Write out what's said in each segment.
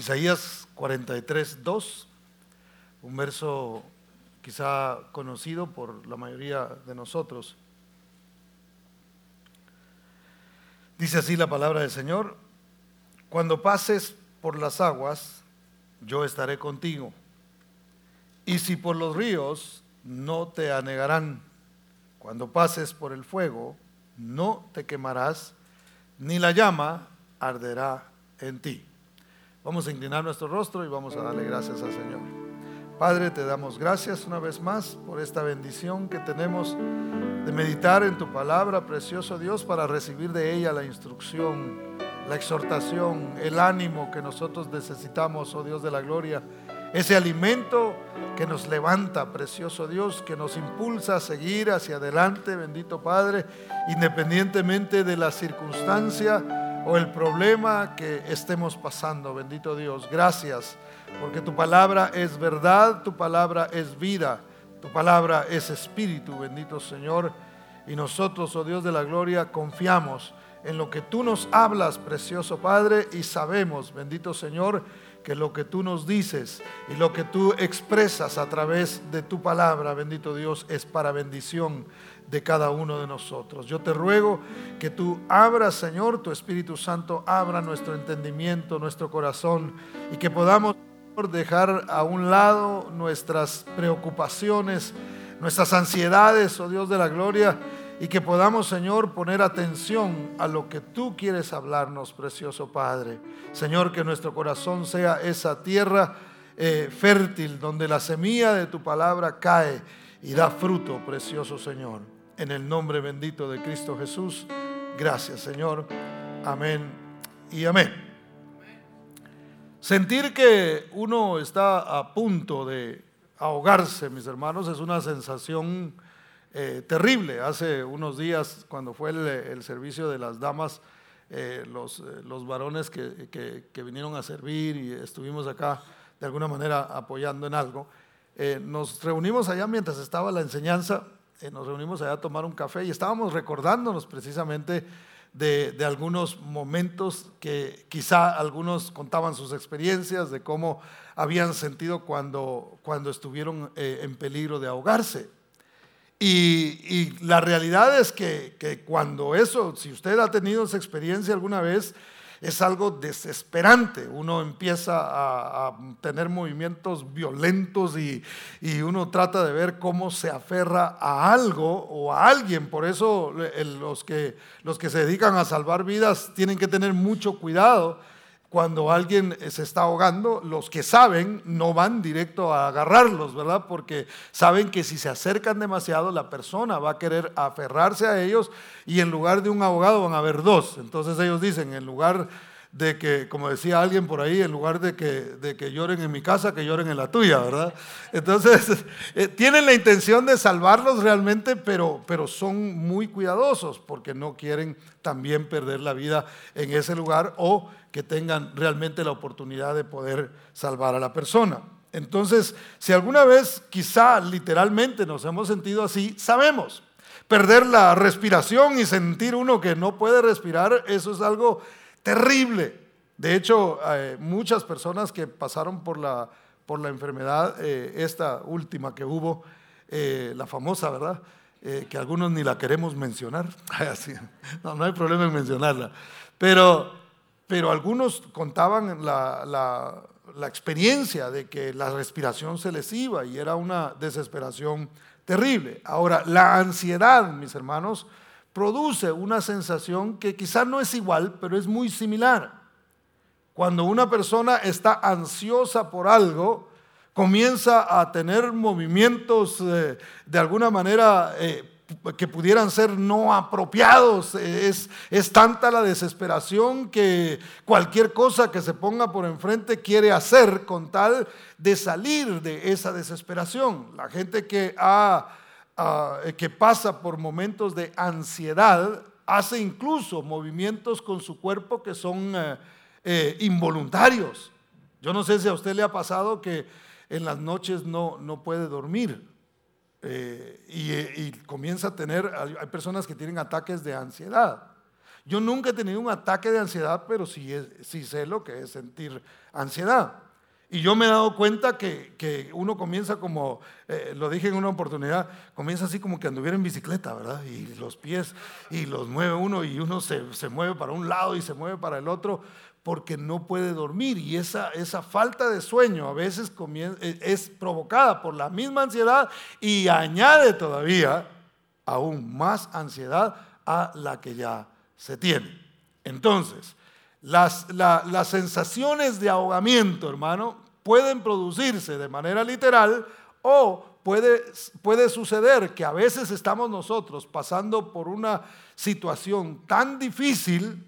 Isaías 43, 2, un verso quizá conocido por la mayoría de nosotros. Dice así la palabra del Señor, cuando pases por las aguas, yo estaré contigo. Y si por los ríos, no te anegarán. Cuando pases por el fuego, no te quemarás, ni la llama arderá en ti. Vamos a inclinar nuestro rostro y vamos a darle gracias al Señor. Padre, te damos gracias una vez más por esta bendición que tenemos de meditar en tu palabra, precioso Dios, para recibir de ella la instrucción, la exhortación, el ánimo que nosotros necesitamos, oh Dios de la gloria. Ese alimento que nos levanta, precioso Dios, que nos impulsa a seguir hacia adelante, bendito Padre, independientemente de la circunstancia o el problema que estemos pasando, bendito Dios. Gracias, porque tu palabra es verdad, tu palabra es vida, tu palabra es espíritu, bendito Señor. Y nosotros, oh Dios de la gloria, confiamos en lo que tú nos hablas, precioso Padre, y sabemos, bendito Señor, que lo que tú nos dices y lo que tú expresas a través de tu palabra, bendito Dios, es para bendición de cada uno de nosotros. Yo te ruego que tú abras, Señor, tu Espíritu Santo, abra nuestro entendimiento, nuestro corazón y que podamos dejar a un lado nuestras preocupaciones, nuestras ansiedades, oh Dios de la gloria, y que podamos, Señor, poner atención a lo que tú quieres hablarnos, precioso Padre. Señor, que nuestro corazón sea esa tierra eh, fértil donde la semilla de tu palabra cae y da fruto, precioso Señor. En el nombre bendito de Cristo Jesús. Gracias, Señor. Amén y amén. Sentir que uno está a punto de ahogarse, mis hermanos, es una sensación eh, terrible. Hace unos días, cuando fue el, servicio de las damas, eh, los, eh, los, varones que, que, vinieron a servir y estuvimos acá de alguna manera apoyando en algo, nos reunimos allá mientras estaba la enseñanza eh, nos reunimos allá a tomar un café y estábamos recordándonos precisamente de, algunos momentos que quizá algunos contaban sus experiencias de cómo habían sentido cuando, cuando estuvieron eh, en peligro de ahogarse. Y, la realidad es que, que, cuando eso, si usted ha tenido esa experiencia alguna vez, es algo desesperante. Uno empieza a, tener movimientos violentos y, uno trata de ver cómo se aferra a algo o a alguien. Por eso los que, los que se dedican a salvar vidas tienen que tener mucho cuidado cuando alguien se está ahogando, los que saben no van directo a agarrarlos, ¿verdad? Porque saben que si se acercan demasiado, la persona va a querer aferrarse a ellos y en lugar de un abogado van a haber dos. Entonces ellos dicen, en lugar de que, como decía alguien por ahí, en lugar de que, de que lloren en mi casa, que lloren en la tuya, ¿verdad? Entonces, eh, tienen la intención de salvarlos realmente, pero, pero son muy cuidadosos porque no quieren también perder la vida en ese lugar o que tengan realmente la oportunidad de poder salvar a la persona. Entonces, si alguna vez quizá literalmente nos hemos sentido así, sabemos. Perder la respiración y sentir uno que no puede respirar, eso es algo terrible. De hecho, eh, muchas personas que pasaron por la, por la enfermedad, eh, esta última que hubo, eh, la famosa, ¿verdad? que algunos ni la queremos mencionar. no, no hay problema en mencionarla. Pero, pero algunos contaban la, experiencia de que la respiración se les iba y era una desesperación terrible. Ahora, la ansiedad, mis hermanos, produce una sensación que quizás no es igual, pero es muy similar. Cuando una persona está ansiosa por algo, comienza a tener movimientos eh, de alguna manera eh, que pudieran ser no apropiados. Es, es tanta la desesperación que cualquier cosa que se ponga por enfrente quiere hacer con tal de salir de esa desesperación. La gente que ha Ah, eh, que pasa por momentos de ansiedad, hace incluso movimientos con su cuerpo que son eh, eh, involuntarios. Yo no sé si a usted le ha pasado que en las noches no, no puede dormir y, y, comienza a tener, hay personas que tienen ataques de ansiedad. Yo nunca he tenido un ataque de ansiedad, pero sí, sí sé lo que es sentir ansiedad. Y yo me he dado cuenta que, uno comienza como, eh, lo dije en una oportunidad, comienza así como que anduviera en bicicleta, ¿verdad? Y los pies, y los mueve uno, y uno se, mueve para un lado y se mueve para el otro, porque no puede dormir. Y esa, esa falta de sueño a veces eh, es provocada por la misma ansiedad y añade todavía aún más ansiedad a la que ya se tiene. Entonces, las, las sensaciones de ahogamiento, hermano, pueden producirse de manera literal o puede, puede suceder que a veces estamos nosotros pasando por una situación tan difícil,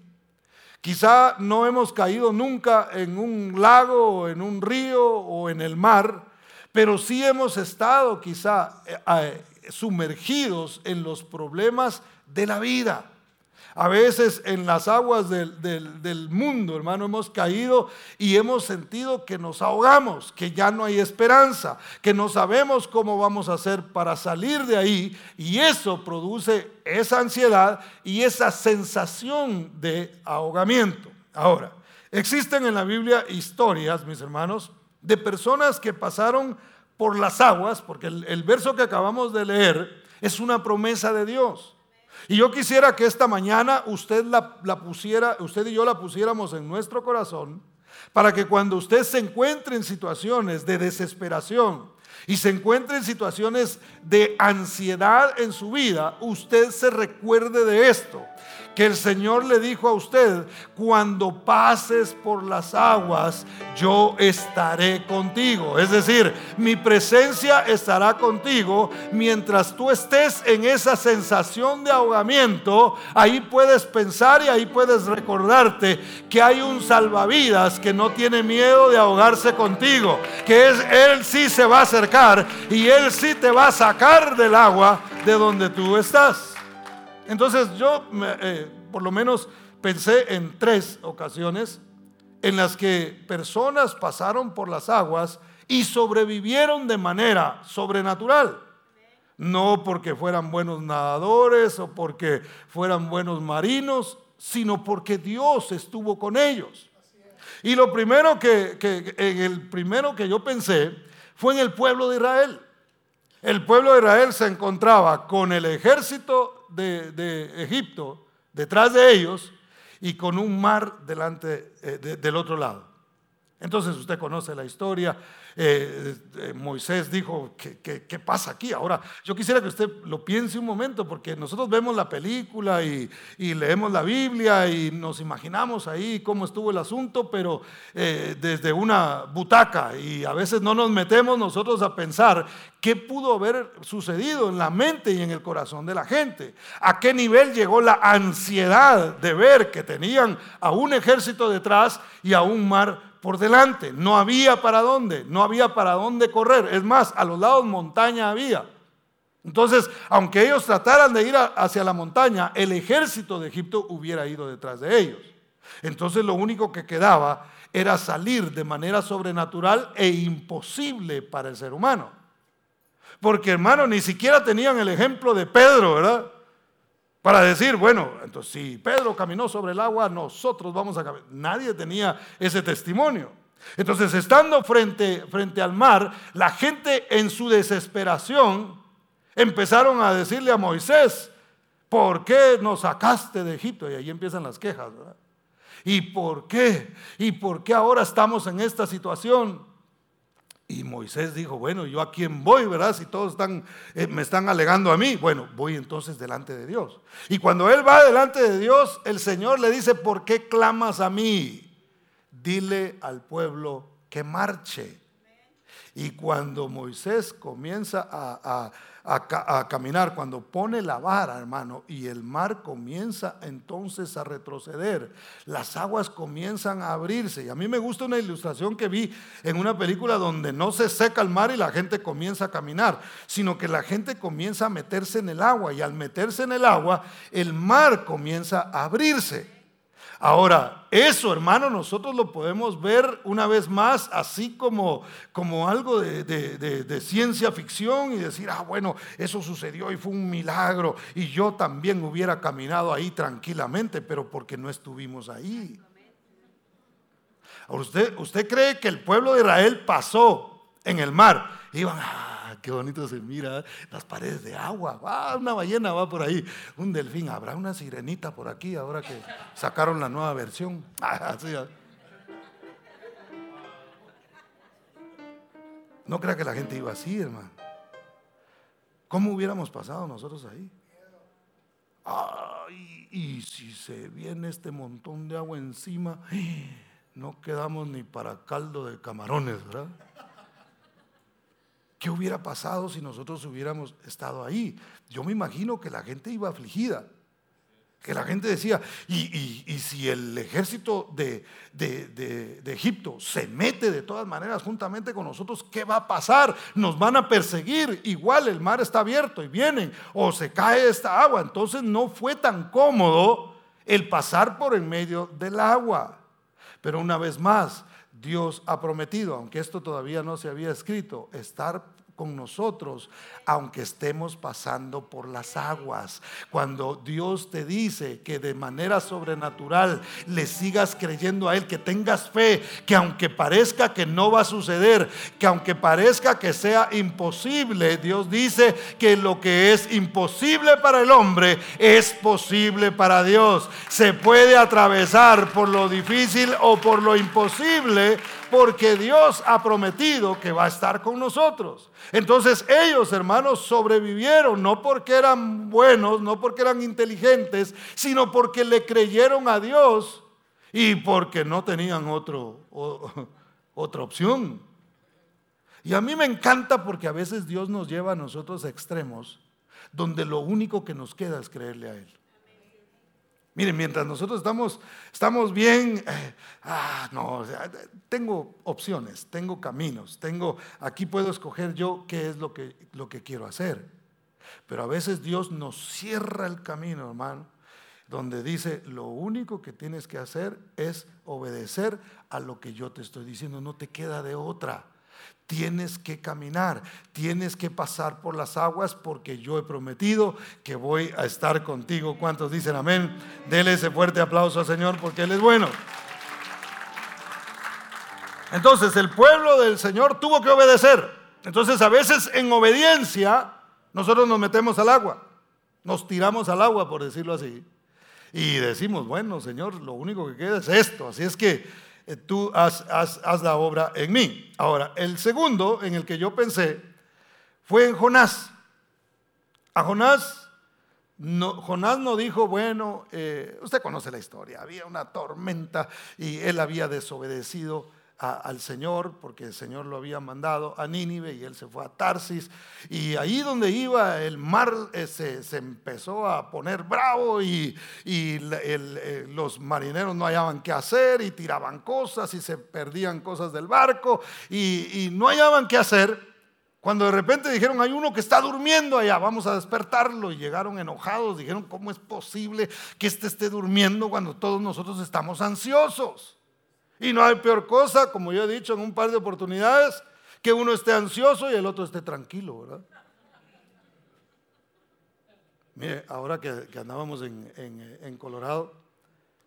quizá no hemos caído nunca en un lago en un río o en el mar, pero sí hemos estado quizá eh, eh, sumergidos en los problemas de la vida. A veces en las aguas del, mundo, hermano, hemos caído y hemos sentido que nos ahogamos, que ya no hay esperanza, que no sabemos cómo vamos a hacer para salir de ahí y eso produce esa ansiedad y esa sensación de ahogamiento. Ahora, existen en la Biblia historias, mis hermanos, de personas que pasaron por las aguas, porque el verso que acabamos de leer es una promesa de Dios. Y yo quisiera que esta mañana usted la, pusiera, usted y yo la pusiéramos en nuestro corazón para que cuando usted se encuentre en situaciones de desesperación y se encuentre en situaciones de ansiedad en su vida, usted se recuerde de esto que el Señor le dijo a usted, cuando pases por las aguas, yo estaré contigo. Es decir, mi presencia estará contigo mientras tú estés en esa sensación de ahogamiento. Ahí puedes pensar y ahí puedes recordarte que hay un salvavidas que no tiene miedo de ahogarse contigo, que es Él sí se va a acercar y Él sí te va a sacar del agua de donde tú estás. Entonces yo eh, por lo menos pensé en tres ocasiones en las que personas pasaron por las aguas y sobrevivieron de manera sobrenatural. No porque fueran buenos nadadores o porque fueran buenos marinos, sino porque Dios estuvo con ellos. Y lo primero que, en el primero que yo pensé fue en el pueblo de Israel. El pueblo de Israel se encontraba con el ejército de, Egipto detrás de ellos y con un mar delante eh, del otro lado. Entonces usted conoce la historia, eh, eh, Moisés dijo, ¿qué, pasa aquí? Ahora, yo quisiera que usted lo piense un momento, porque nosotros vemos la película y, leemos la Biblia y nos imaginamos ahí cómo estuvo el asunto, pero eh, desde una butaca y a veces no nos metemos nosotros a pensar qué pudo haber sucedido en la mente y en el corazón de la gente, a qué nivel llegó la ansiedad de ver que tenían a un ejército detrás y a un mar por delante. No había para dónde, no había para dónde correr. Es más, a los lados montaña había. Entonces, aunque ellos trataran de ir hacia la montaña, el ejército de Egipto hubiera ido detrás de ellos. Entonces lo único que quedaba era salir de manera sobrenatural e imposible para el ser humano. Porque hermano, ni siquiera tenían el ejemplo de Pedro, ¿verdad? Para decir, bueno, entonces si Pedro caminó sobre el agua, nosotros vamos a caminar. Nadie tenía ese testimonio. Entonces, estando frente, frente al mar, la gente en su desesperación empezaron a decirle a Moisés, ¿por qué nos sacaste de Egipto? Y ahí empiezan las quejas, ¿verdad? ¿Y por qué? ¿Y por qué ahora estamos en esta situación? Y Moisés dijo, bueno, yo a quién voy, ¿verdad? Si todos están, eh, me están alegando a mí, bueno, voy entonces delante de Dios. Y cuando él va delante de Dios, el Señor le dice, ¿por qué clamas a mí? Dile al pueblo que marche. Y cuando Moisés comienza a a, caminar, cuando pone la vara, hermano, y el mar comienza entonces a retroceder, las aguas comienzan a abrirse. Y a mí me gusta una ilustración que vi en una película donde no se seca el mar y la gente comienza a caminar, sino que la gente comienza a meterse en el agua y al meterse en el agua, el mar comienza a abrirse. Ahora, eso, hermano, nosotros lo podemos ver una vez más así como, como algo de, ciencia ficción y decir, ah, bueno, eso sucedió y fue un milagro y yo también hubiera caminado ahí tranquilamente, pero porque no estuvimos ahí. ¿Usted, ¿Usted cree que el pueblo de Israel pasó en el mar? Iban, ah, qué bonito se mira, las paredes de agua, ah, una ballena va por ahí, un delfín, habrá una sirenita por aquí ahora que sacaron la nueva versión. Ah, no crea que la gente iba así, hermano. ¿Cómo hubiéramos pasado nosotros ahí? Y si se viene este montón de agua encima no quedamos ni para caldo de camarones, ¿verdad? ¿Qué hubiera pasado si nosotros hubiéramos estado ahí? Yo me imagino que la gente iba afligida, que la gente decía, y, si el ejército de, Egipto se mete de todas maneras juntamente con nosotros, ¿qué va a pasar? Nos van a perseguir, igual el mar está abierto y vienen, o se cae esta agua. Entonces no fue tan cómodo el pasar por en medio del agua. Pero una vez más, Dios ha prometido, aunque esto todavía no se había escrito, estar con nosotros, aunque estemos pasando por las aguas. Cuando Dios te dice que de manera sobrenatural le sigas creyendo a Él, que tengas fe, que aunque parezca que no va a suceder, que aunque parezca que sea imposible, Dios dice que lo que es imposible para el hombre es posible para Dios. Se puede atravesar por lo difícil o por lo imposible porque Dios ha prometido que va a estar con nosotros. Entonces ellos, hermanos, sobrevivieron no porque eran buenos, no porque eran inteligentes, sino porque le creyeron a Dios y porque no tenían otro, otra opción. Y a mí me encanta porque a veces Dios nos lleva a nosotros a extremos donde lo único que nos queda es creerle a Él. Miren, mientras nosotros estamos, estamos bien, eh, ah, no, tengo opciones, tengo caminos, tengo, aquí puedo escoger yo qué es lo que, lo que quiero hacer. Pero a veces Dios nos cierra el camino, hermano, donde dice, lo único que tienes que hacer es obedecer a lo que yo te estoy diciendo, no te queda de otra. Tienes que caminar, tienes que pasar por las aguas porque yo he prometido que voy a estar contigo. ¿Cuántos dicen amén? Dele ese fuerte aplauso al Señor porque Él es bueno. Entonces el pueblo del Señor tuvo que obedecer. Entonces a veces en obediencia nosotros nos metemos al agua, nos tiramos al agua por decirlo así. Y decimos, bueno Señor, lo único que queda es esto. Así es que tú haz, la obra en mí. Ahora, el segundo en el que yo pensé fue en Jonás. A Jonás, no, Jonás no dijo, bueno, eh, usted conoce la historia, había una tormenta y él había desobedecido al Señor, porque el Señor lo había mandado a Nínive y él se fue a Tarsis. Y ahí donde iba el mar eh, se, empezó a poner bravo y, eh, los marineros no hallaban qué hacer y tiraban cosas y se perdían cosas del barco y, y no hallaban qué hacer. Cuando de repente dijeron, hay uno que está durmiendo allá, vamos a despertarlo. Y llegaron enojados, dijeron, ¿cómo es posible que éste esté durmiendo cuando todos nosotros estamos ansiosos? Y no hay peor cosa, como yo he dicho en un par de oportunidades, que uno esté ansioso y el otro esté tranquilo, ¿verdad? Mire, ahora que, andábamos en, Colorado,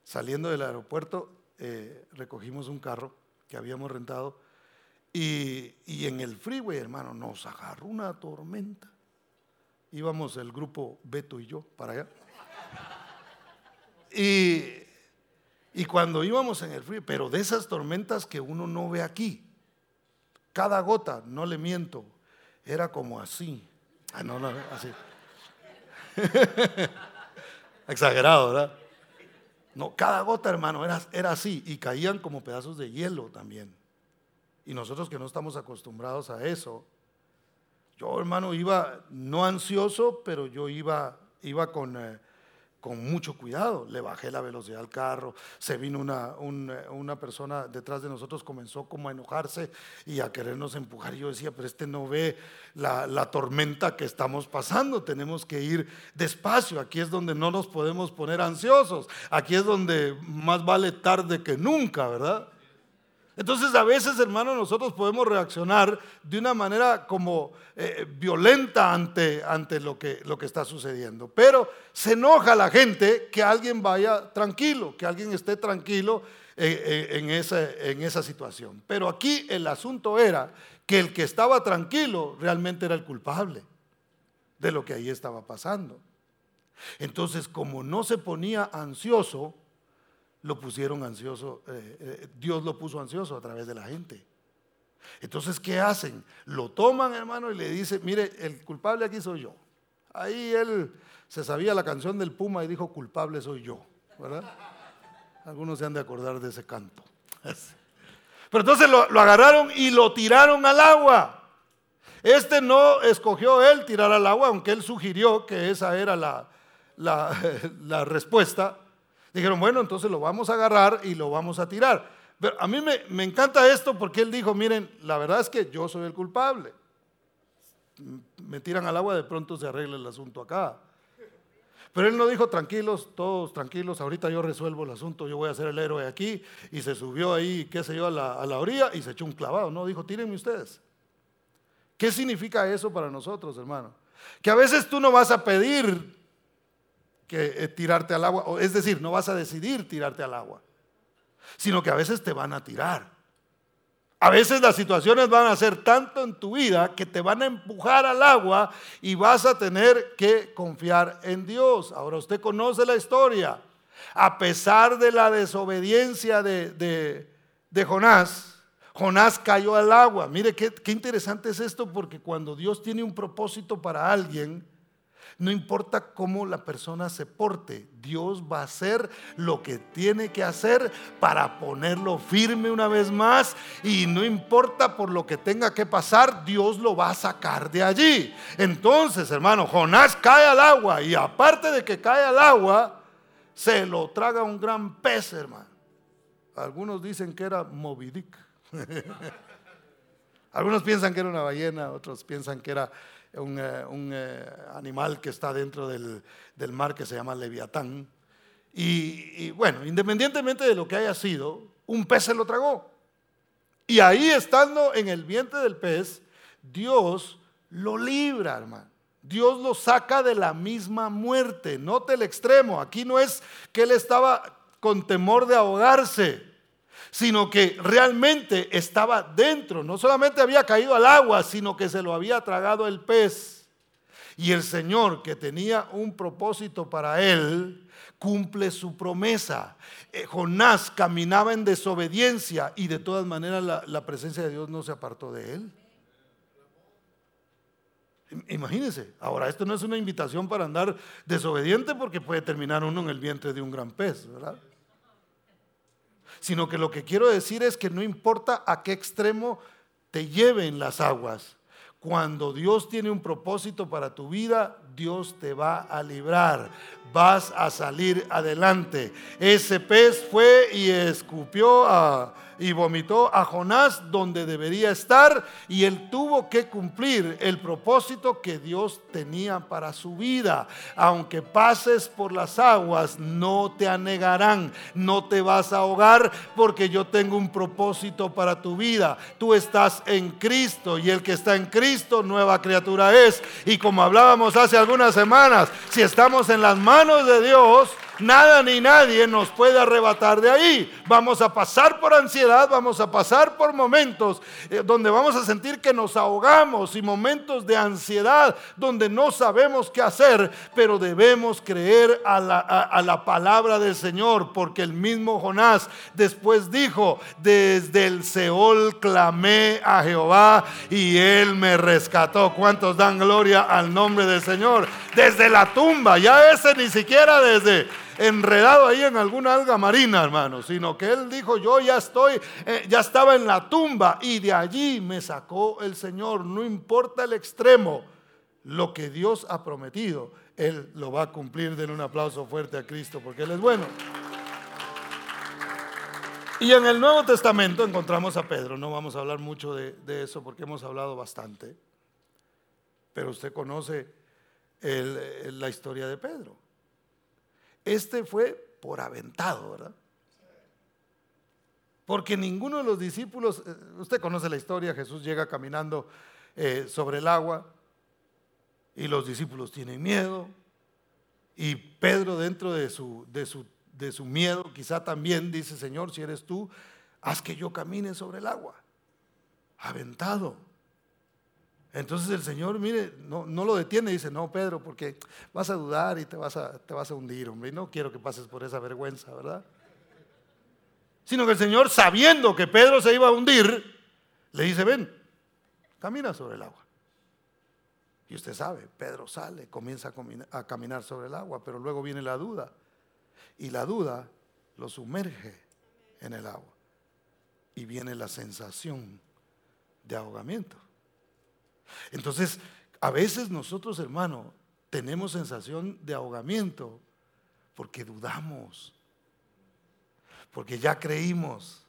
saliendo del aeropuerto, eh, recogimos un carro que habíamos rentado y, y, en el freeway, hermano, nos agarró una tormenta. Íbamos el grupo Beto y yo para allá. Y y cuando íbamos en el frío, pero de esas tormentas que uno no ve aquí, cada gota, no le miento, era como así. Ah, no, no, así. Exagerado, ¿verdad? No, cada gota, hermano, era, era así y caían como pedazos de hielo también. Y nosotros que no estamos acostumbrados a eso, yo, hermano, iba no ansioso, pero yo iba, iba con, eh, con mucho cuidado. Le bajé la velocidad al carro, se vino una, una, persona detrás de nosotros, comenzó como a enojarse y a querernos empujar. Yo decía, pero este no ve la, la tormenta que estamos pasando, tenemos que ir despacio, aquí es donde no nos podemos poner ansiosos, aquí es donde más vale tarde que nunca, ¿verdad? Entonces a veces, hermano, nosotros podemos reaccionar de una manera como eh, violenta ante, ante lo, que, lo que está sucediendo. Pero se enoja la gente que alguien vaya tranquilo, que alguien esté tranquilo eh, eh, en, esa, en esa situación. Pero aquí el asunto era que el que estaba tranquilo realmente era el culpable de lo que ahí estaba pasando. Entonces, como no se ponía ansioso, lo pusieron ansioso, eh, eh, Dios lo puso ansioso a través de la gente. Entonces, ¿qué hacen? Lo toman, hermano, y le dicen, mire, el culpable aquí soy yo. Ahí él se sabía la canción del Puma y dijo, culpable soy yo, ¿verdad? Algunos se han de acordar de ese canto. Pero entonces lo, agarraron y lo tiraron al agua. Este no escogió él tirar al agua, aunque él sugirió que esa era la, la respuesta. Dijeron, bueno, entonces lo vamos a agarrar y lo vamos a tirar. Pero a mí me, encanta esto porque él dijo, miren, la verdad es que yo soy el culpable. Me tiran al agua, de pronto se arregla el asunto acá. Pero él no dijo, tranquilos, todos tranquilos, ahorita yo resuelvo el asunto, yo voy a ser el héroe aquí. Y se subió ahí, qué sé yo, a la, a la orilla y se echó un clavado. No, dijo, tírenme ustedes. ¿Qué significa eso para nosotros, hermano? Que a veces tú no vas a pedir que eh, tirarte al agua. Es decir, no vas a decidir tirarte al agua, sino que a veces te van a tirar. A veces las situaciones van a ser tanto en tu vida que te van a empujar al agua y vas a tener que confiar en Dios. Ahora usted conoce la historia. A pesar de la desobediencia de, Jonás, Jonás cayó al agua. Mire qué interesante es esto porque cuando Dios tiene un propósito para alguien, no importa cómo la persona se porte, Dios va a hacer lo que tiene que hacer para ponerlo firme una vez más y no importa por lo que tenga que pasar, Dios lo va a sacar de allí. Entonces, hermano, Jonás cae al agua y aparte de que cae al agua, se lo traga un gran pez, hermano. Algunos dicen que era Moby Algunos piensan que era una ballena, otros piensan que era un, eh, eh, animal que está dentro del, mar que se llama leviatán. Y, bueno, independientemente de lo que haya sido, un pez se lo tragó. Y ahí estando en el vientre del pez, Dios lo libra, hermano. Dios lo saca de la misma muerte. Note el extremo. Aquí no es que él estaba con temor de ahogarse sino que realmente estaba dentro. No solamente había caído al agua, sino que se lo había tragado el pez. Y el Señor, que tenía un propósito para él, cumple su promesa. Eh, Jonás caminaba en desobediencia y de todas maneras la, la presencia de Dios no se apartó de él. Imagínense, ahora esto no es una invitación para andar desobediente porque puede terminar uno en el vientre de un gran pez, ¿verdad? Sino que lo que quiero decir es que no importa a qué extremo te lleven las aguas. Cuando Dios tiene un propósito para tu vida, Dios te va a librar. Vas a salir adelante. Ese pez fue y escupió a y vomitó a Jonás donde debería estar y él tuvo que cumplir el propósito que Dios tenía para su vida. Aunque pases por las aguas, no te anegarán, no te vas a ahogar porque yo tengo un propósito para tu vida. Tú estás en Cristo y el que está en Cristo, nueva criatura es. Y como hablábamos hace algunas semanas, si estamos en las manos de Dios, Nada ni nadie nos puede arrebatar de ahí. Vamos a pasar por ansiedad, vamos a pasar por momentos eh, donde vamos a sentir que nos ahogamos y momentos de ansiedad donde no sabemos qué hacer, pero debemos creer a la, a la palabra del Señor, porque el mismo Jonás después dijo, desde el Seol clamé a Jehová y él me rescató. ¿Cuántos dan gloria al nombre del Señor? Desde la tumba, ya ese ni siquiera desde enredado ahí en alguna alga marina, hermano, sino que él dijo, yo ya estoy, eh, ya estaba en la tumba y de allí me sacó el Señor, no importa el extremo. lo que Dios ha prometido, Él lo va a cumplir. Den un aplauso fuerte a Cristo porque Él es bueno. Y en el Nuevo Testamento encontramos a Pedro. No vamos a hablar mucho de, eso porque hemos hablado bastante. Pero usted conoce la historia de Pedro. Este fue por aventado, ¿verdad? Porque ninguno de los discípulos, eh, usted conoce la historia, Jesús llega caminando eh, sobre el agua y los discípulos tienen miedo y Pedro dentro de su, de su, de su miedo quizá también dice, Señor, si eres tú, haz que yo camine sobre el agua, aventado. Entonces el Señor, mire, no, no, lo detiene, dice, no, Pedro, porque vas a dudar y te vas a, te vas a hundir, hombre, y no quiero que pases por esa vergüenza, ¿verdad? sino que el Señor, sabiendo que Pedro se iba a hundir, le dice, ven, camina sobre el agua. Y usted sabe, Pedro sale, comienza a caminar sobre el agua, pero luego viene la duda. Y la duda lo sumerge en el agua. Y viene la sensación de ahogamiento. Entonces, a veces nosotros, hermano, tenemos sensación de ahogamiento porque dudamos porque ya creímos.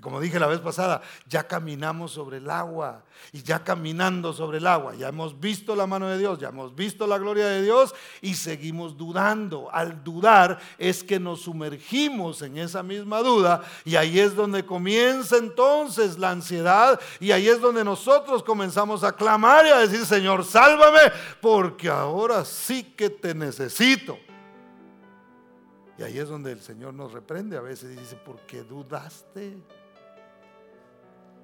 Y como dije la vez pasada, ya caminamos sobre el agua. Y ya caminando sobre el agua, ya hemos visto la mano de Dios, ya hemos visto la gloria de Dios y seguimos dudando. Al dudar es que nos sumergimos en esa misma duda y ahí es donde comienza entonces la ansiedad y ahí es donde nosotros comenzamos a clamar y a decir, Señor, sálvame, porque ahora sí que te necesito. Y ahí es donde el Señor nos reprende a veces y dice, ¿por qué dudaste?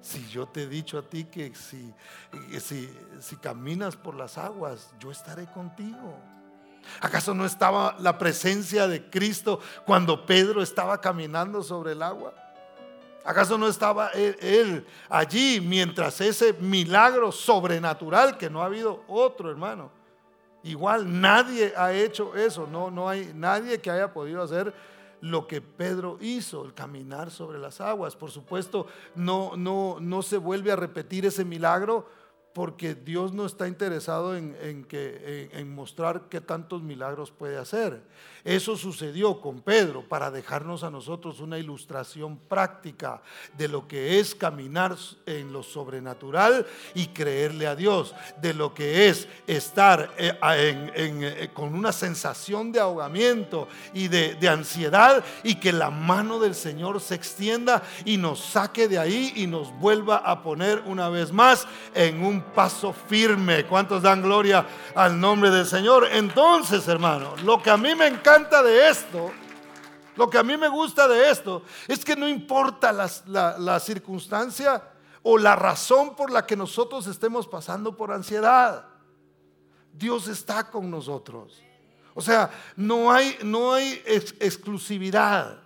Si yo te he dicho a ti que si, si, si caminas por las aguas, yo estaré contigo. ¿Acaso no estaba la presencia de Cristo cuando Pedro estaba caminando sobre el agua? ¿Acaso no estaba él, él, allí mientras ese milagro sobrenatural que no ha habido otro hermano? Igual nadie ha hecho eso, no, no hay nadie que haya podido hacer lo que Pedro hizo, el caminar sobre las aguas. Por supuesto, no, no, no se vuelve a repetir ese milagro porque Dios no está interesado en, que, en, mostrar qué tantos milagros puede hacer. Eso sucedió con Pedro para dejarnos a nosotros una ilustración práctica de lo que es caminar en lo sobrenatural y creerle a Dios, de lo que es estar eh, eh, con una sensación de ahogamiento y de, de ansiedad y que la mano del Señor se extienda y nos saque de ahí y nos vuelva a poner una vez más en un paso firme. ¿Cuántos dan gloria al nombre del Señor? Entonces, hermano, lo que a mí me encanta de esto, lo que a mí me gusta de esto, es que no importa la, circunstancia o la razón por la que nosotros estemos pasando por ansiedad. Dios está con nosotros. O sea, no hay, no hay exclusividad.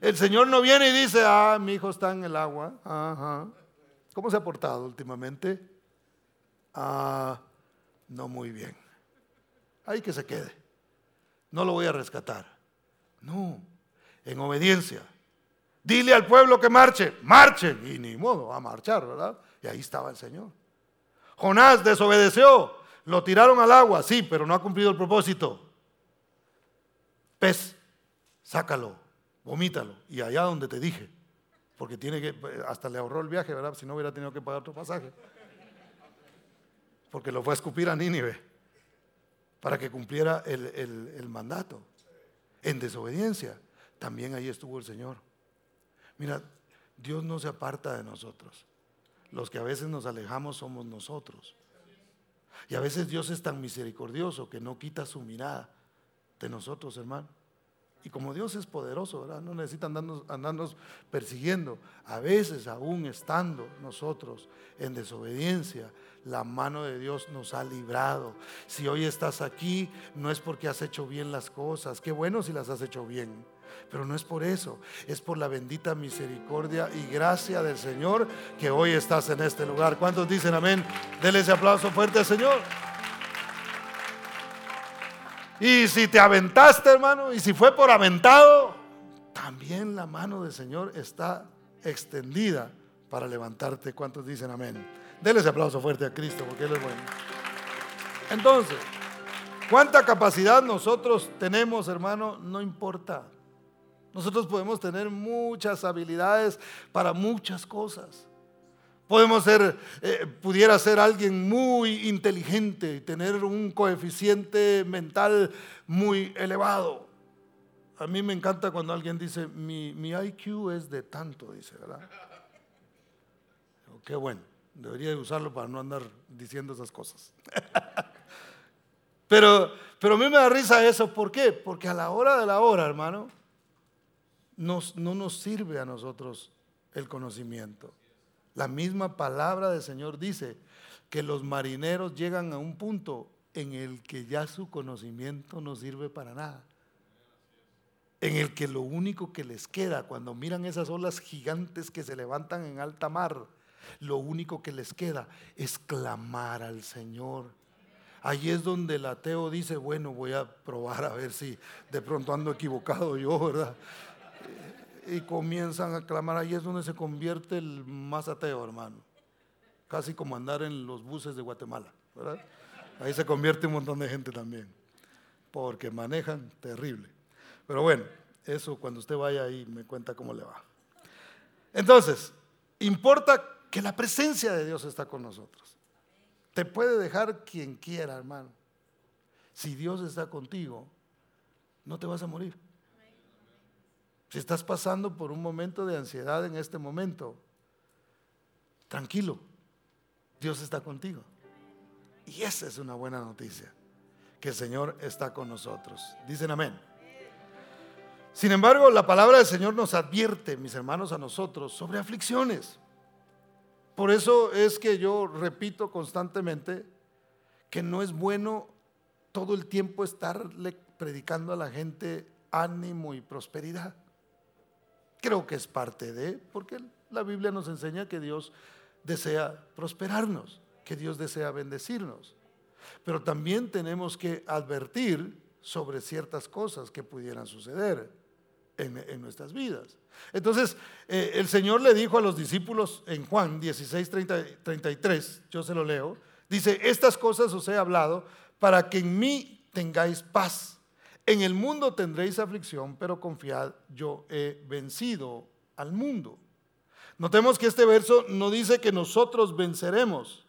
El Señor no viene y dice, ah, mi hijo está en el agua. ¿Cómo se ha portado últimamente? Ah, no muy bien. Ahí que se quede. No lo voy a rescatar. No, en obediencia. Dile al pueblo que marche, marchen. Y ni modo, a marchar, ¿verdad? Y ahí estaba el Señor. Jonás desobedeció, lo tiraron al agua, sí, pero no ha cumplido el propósito. Pez, sácalo, vomítalo. Y allá donde te dije, porque tiene que, hasta le ahorró el viaje, ¿verdad? Si no hubiera tenido que pagar otro pasaje porque lo fue a escupir a Nínive para que cumpliera el, mandato. En desobediencia, también ahí estuvo el Señor. Mira, Dios no se aparta de nosotros. Los que a veces nos alejamos somos nosotros. Y a veces Dios es tan misericordioso que no quita su mirada de nosotros, hermano. Y como Dios es poderoso. No necesita andarnos, andarnos, persiguiendo. A veces, aún estando nosotros en desobediencia, la mano de Dios nos ha librado. Si hoy estás aquí, no es porque has hecho bien las cosas. Qué bueno si las has hecho bien. Pero no es por eso, es por la bendita misericordia y gracia del Señor que hoy estás en este lugar. ¿Cuántos dicen amén? Denle ese aplauso fuerte al Señor. Y si te aventaste, hermano, y si fue por aventado, también la mano del Señor está extendida para levantarte. ¿Cuántos dicen amén? Denle ese aplauso fuerte a Cristo porque Él es bueno. Entonces, ¿cuánta capacidad nosotros tenemos, hermano? No importa. Nosotros podemos tener muchas habilidades para muchas cosas. Podemos ser, eh, pudiera ser alguien muy inteligente y tener un coeficiente mental muy elevado. A mí me encanta cuando alguien dice, mi, mi IQ es de tanto, dice, ¿verdad? Qué bueno, debería usarlo para no andar diciendo esas cosas. pero, pero a mí me da risa eso, ¿por qué? Porque a la hora de la hora, hermano, no nos sirve a nosotros el conocimiento. La misma palabra del Señor dice que los marineros llegan a un punto en el que ya su conocimiento no sirve para nada. En el que lo único que les queda cuando miran esas olas gigantes que se levantan en alta mar, lo único que les queda es clamar al Señor. Ahí es donde el ateo dice, bueno, voy a probar a ver si de pronto ando equivocado yo, ¿verdad? y comienzan a clamar. Ahí es donde se convierte el más ateo, hermano. Casi como andar en los buses de Guatemala, ¿verdad? Ahí se convierte un montón de gente también, porque manejan terrible. Pero bueno, eso cuando usted vaya ahí me cuenta cómo le va. Entonces, importa que la presencia de Dios está con nosotros. Te puede dejar quien quiera, hermano. Si Dios está contigo, no te vas a morir. Si estás pasando por un momento de ansiedad en este momento, tranquilo, Dios está contigo. Y esa es una buena noticia, que el Señor está con nosotros. Dicen amén. Sin embargo, la palabra del Señor nos advierte, mis hermanos, a nosotros sobre aflicciones. Por eso es que yo repito constantemente que no es bueno todo el tiempo estarle predicando a la gente ánimo y prosperidad. Creo que es parte de, porque la Biblia nos enseña que Dios desea prosperarnos, que Dios desea bendecirnos. Pero también tenemos que advertir sobre ciertas cosas que pudieran suceder en, nuestras vidas. Entonces, eh, el Señor le dijo a los discípulos en Juan 16, 33, yo se lo leo, dice, estas cosas os he hablado para que en mí tengáis paz. En el mundo tendréis aflicción, pero confiad, yo he vencido al mundo. Notemos que este verso no dice que nosotros venceremos,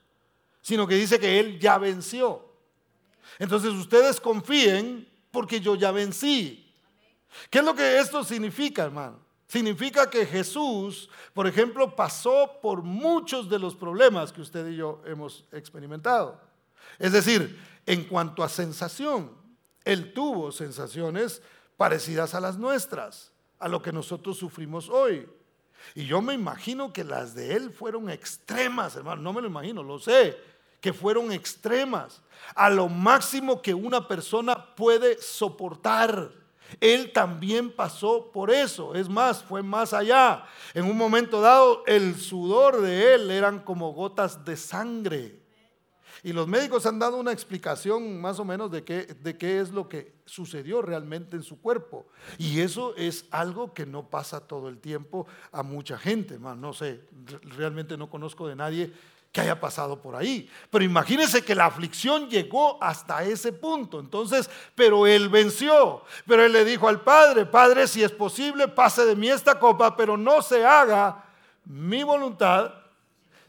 sino que dice que Él ya venció. Entonces ustedes confíen porque yo ya vencí. ¿Qué es lo que esto significa, hermano? Significa que Jesús, por ejemplo, pasó por muchos de los problemas que usted y yo hemos experimentado. Es decir, en cuanto a sensación, él tuvo sensaciones parecidas a las nuestras, a lo que nosotros sufrimos hoy. Y yo me imagino que las de Él fueron extremas, hermano, no me lo imagino, lo sé, que fueron extremas, a lo máximo que una persona puede soportar. Él también pasó por eso, es más, fue más allá. En un momento dado, el sudor de Él eran como gotas de sangre. Y los médicos han dado una explicación más o menos de qué, de qué es lo que sucedió realmente en su cuerpo. Y eso es algo que no pasa todo el tiempo a mucha gente. No sé, realmente no conozco de nadie que haya pasado por ahí. Pero imagínense que la aflicción llegó hasta ese punto. Entonces, pero él venció. Pero él le dijo al Padre, Padre, si es posible, pase de mí esta copa, pero no se haga mi voluntad,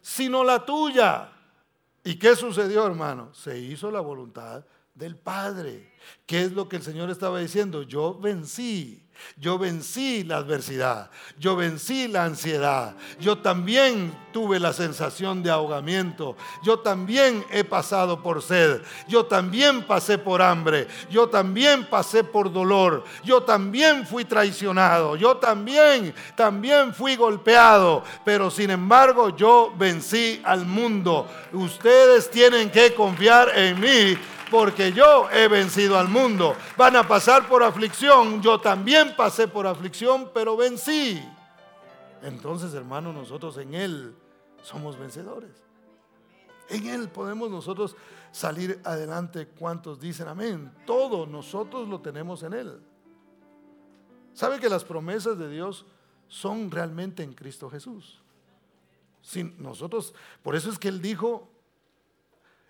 sino la tuya. ¿Y qué sucedió, hermano? Se hizo la voluntad del Padre. ¿Qué es lo que el Señor estaba diciendo? Yo vencí. Yo vencí la adversidad, yo vencí la ansiedad, yo también tuve la sensación de ahogamiento, yo también he pasado por sed, yo también pasé por hambre, yo también pasé por dolor, yo también fui traicionado, yo también, también fui golpeado, pero sin embargo yo vencí al mundo. Ustedes tienen que confiar en mí porque yo he vencido al mundo. Van a pasar por aflicción, yo también pasé por aflicción, pero vencí. Entonces, hermano, nosotros en Él somos vencedores. En Él podemos nosotros salir adelante. ¿Cuántos dicen amén? Todo nosotros lo tenemos en Él. ¿Sabe que las promesas de Dios son realmente en Cristo Jesús? Sin nosotros, por eso es que Él dijo,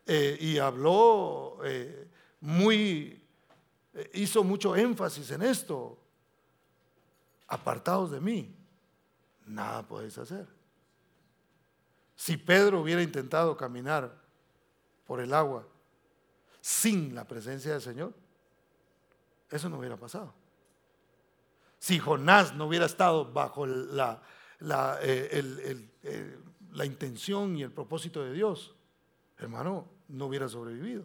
eh, y habló eh, muy, eh, hizo mucho énfasis en esto. Apartados de mí, nada podéis hacer. Si Pedro hubiera intentado caminar por el agua sin la presencia del Señor, eso no hubiera pasado. Si Jonás no hubiera estado bajo la, la, la intención y el propósito de Dios, hermano, no hubiera sobrevivido.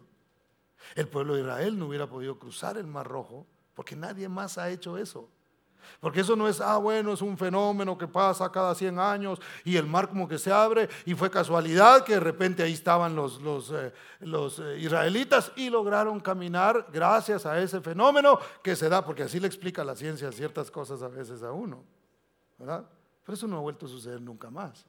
El pueblo de Israel no hubiera podido cruzar el Mar Rojo porque nadie más ha hecho eso. Porque eso no es, ah, bueno, es un fenómeno que pasa cada 100 años y el mar como que se abre y fue casualidad que de repente ahí estaban los, los, eh, los eh, israelitas y lograron caminar gracias a ese fenómeno que se da, porque así le explica la ciencia ciertas cosas a veces a uno. ¿verdad? Pero eso no ha vuelto a suceder nunca más.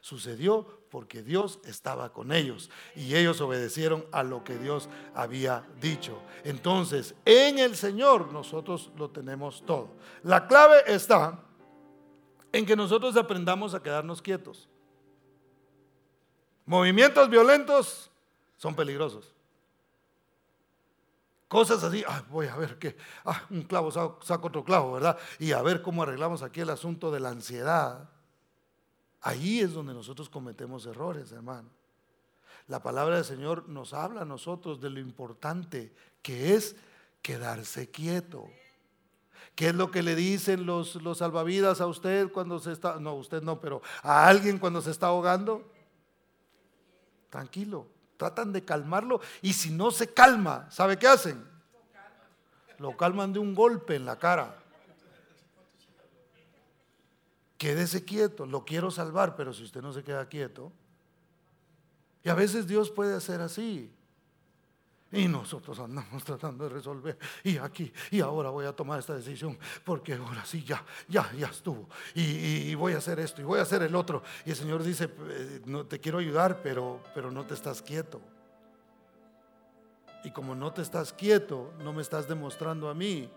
Sucedió porque Dios estaba con ellos y ellos obedecieron a lo que Dios había dicho. Entonces, en el Señor nosotros lo tenemos todo. La clave está en que nosotros aprendamos a quedarnos quietos. Movimientos violentos son peligrosos. Cosas así, voy a ver qué, ah, un clavo saco otro clavo, ¿verdad? Y a ver cómo arreglamos aquí el asunto de la ansiedad Ahí es donde nosotros cometemos errores, hermano. La palabra del Señor nos habla a nosotros de lo importante que es quedarse quieto. ¿Qué es lo que le dicen los, los salvavidas a usted cuando se está, no, usted no, pero a alguien cuando se está ahogando? Tranquilo, tratan de calmarlo y si no se calma, ¿sabe qué hacen? Lo calman de un golpe en la cara quédese quieto, lo quiero salvar, pero si usted no se queda quieto, y a veces Dios puede hacer así. Y nosotros andamos tratando de resolver. Y aquí, y ahora voy a tomar esta decisión. Porque ahora sí, ya, ya, ya estuvo. Y, voy a hacer esto, y voy a hacer el otro. Y el Señor dice, eh, no te quiero ayudar, pero, pero no te estás quieto. Y como no te estás quieto, no me estás demostrando a mí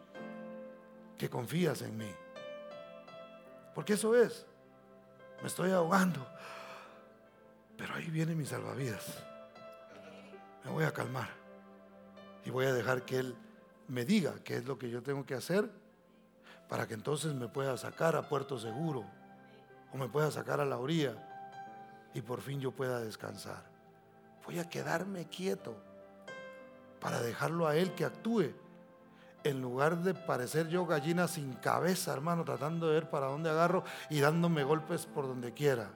que confías en mí. Porque eso es. Me estoy ahogando. Pero ahí viene mi salvavidas. Me voy a calmar. Y voy a dejar que Él me diga qué es lo que yo tengo que hacer para que entonces me pueda sacar a puerto seguro o me pueda sacar a la orilla y por fin yo pueda descansar. Voy a quedarme quieto para dejarlo a Él que actúe en lugar de parecer yo gallina sin cabeza, hermano, tratando de ver para dónde agarro y dándome golpes por donde quiera.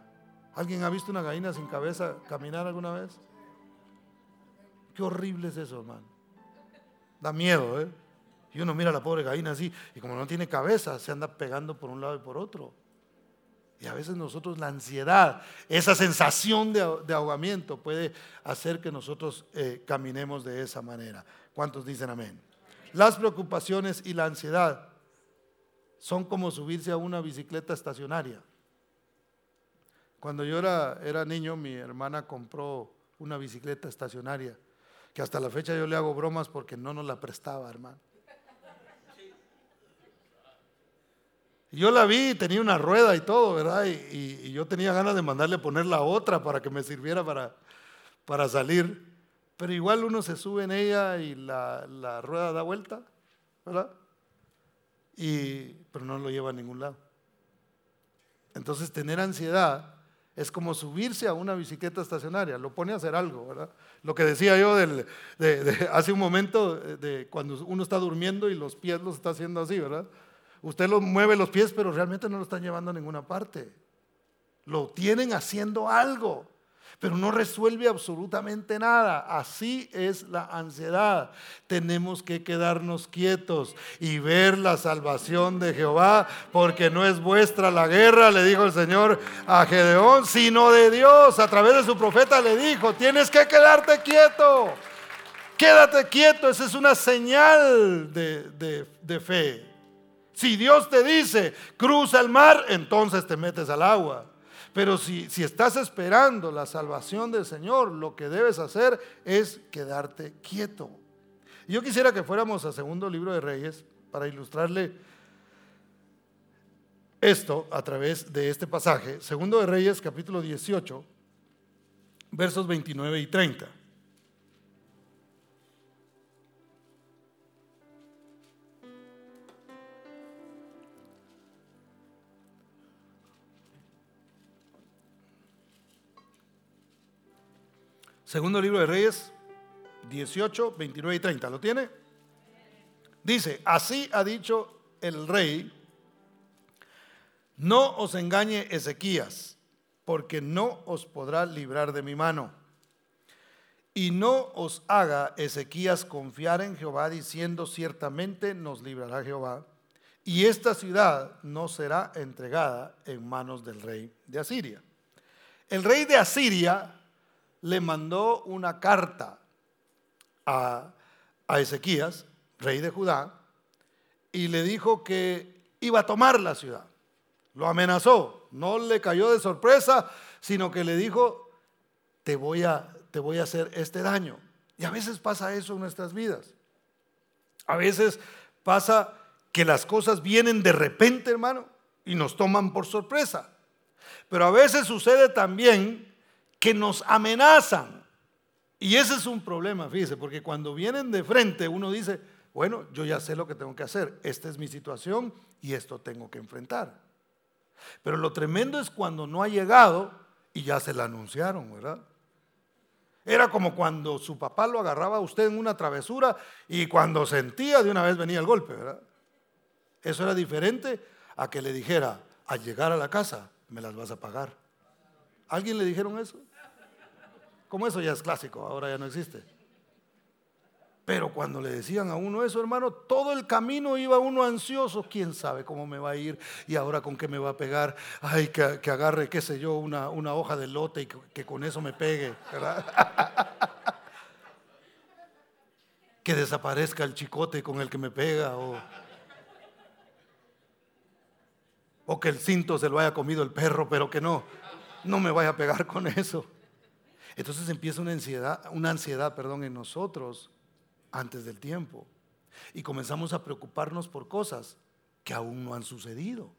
¿Alguien ha visto una gallina sin cabeza caminar alguna vez? Qué horrible es eso, hermano. Da miedo, ¿eh? Y uno mira a la pobre gallina así, y como no tiene cabeza, se anda pegando por un lado y por otro. Y a veces nosotros la ansiedad, esa sensación de, ahogamiento puede hacer que nosotros eh, caminemos de esa manera. ¿Cuántos dicen amén? Las preocupaciones y la ansiedad son como subirse a una bicicleta estacionaria. Cuando yo era, era niño, mi hermana compró una bicicleta estacionaria, que hasta la fecha yo le hago bromas porque no nos la prestaba, hermano. yo la vi, tenía una rueda y todo, ¿verdad? Y, yo tenía ganas de mandarle poner la otra para que me sirviera para, para salir. Pero igual uno se sube en ella y la, rueda da vuelta, ¿verdad? Y, pero no lo lleva a ningún lado. Entonces tener ansiedad es como subirse a una bicicleta estacionaria, lo pone a hacer algo, ¿verdad? Lo que decía yo de, hace un momento, de cuando uno está durmiendo y los pies los está haciendo así, ¿verdad? Usted los mueve los pies, pero realmente no lo están llevando a ninguna parte. Lo tienen haciendo algo pero no resuelve absolutamente nada. Así es la ansiedad. Tenemos que quedarnos quietos y ver la salvación de Jehová, porque no es vuestra la guerra, le dijo el Señor a Gedeón, sino de Dios. A través de su profeta le dijo, tienes que quedarte quieto. Quédate quieto, esa es una señal de, de fe. Si Dios te dice, cruza el mar, entonces te metes al agua. Pero si, si estás esperando la salvación del Señor, lo que debes hacer es quedarte quieto. Yo quisiera que fuéramos a segundo libro de Reyes para ilustrarle esto a través de este pasaje. Segundo de Reyes, capítulo 18, versos 29 y 30. Segundo libro de Reyes 18, 29 y 30. ¿Lo tiene? Dice, así ha dicho el rey, no os engañe Ezequías, porque no os podrá librar de mi mano. Y no os haga Ezequías confiar en Jehová diciendo ciertamente nos librará Jehová. Y esta ciudad no será entregada en manos del rey de Asiria. El rey de Asiria le mandó una carta a, a Ezequías, rey de Judá, y le dijo que iba a tomar la ciudad. Lo amenazó, no le cayó de sorpresa, sino que le dijo, te voy a, te voy a hacer este daño. Y a veces pasa eso en nuestras vidas. A veces pasa que las cosas vienen de repente, hermano, y nos toman por sorpresa. Pero a veces sucede también que nos amenazan. Y ese es un problema, fíjese, porque cuando vienen de frente uno dice, bueno, yo ya sé lo que tengo que hacer, esta es mi situación y esto tengo que enfrentar. Pero lo tremendo es cuando no ha llegado y ya se la anunciaron, ¿verdad? Era como cuando su papá lo agarraba a usted en una travesura y cuando sentía de una vez venía el golpe, ¿verdad? Eso era diferente a que le dijera, al llegar a la casa, me las vas a pagar. ¿Alguien le dijeron eso? Como eso ya es clásico, ahora ya no existe. Pero cuando le decían a uno eso, hermano, todo el camino iba uno ansioso. ¿Quién sabe cómo me va a ir? Y ahora con qué me va a pegar. Ay, que, agarre, qué sé yo, una, una, hoja de lote y que, con eso me pegue. que desaparezca el chicote con el que me pega. O, o que el cinto se lo haya comido el perro, pero que no, no me vaya a pegar con eso. Entonces empieza una ansiedad, una ansiedad, perdón, en nosotros antes del tiempo. Y comenzamos a preocuparnos por cosas que aún no han sucedido.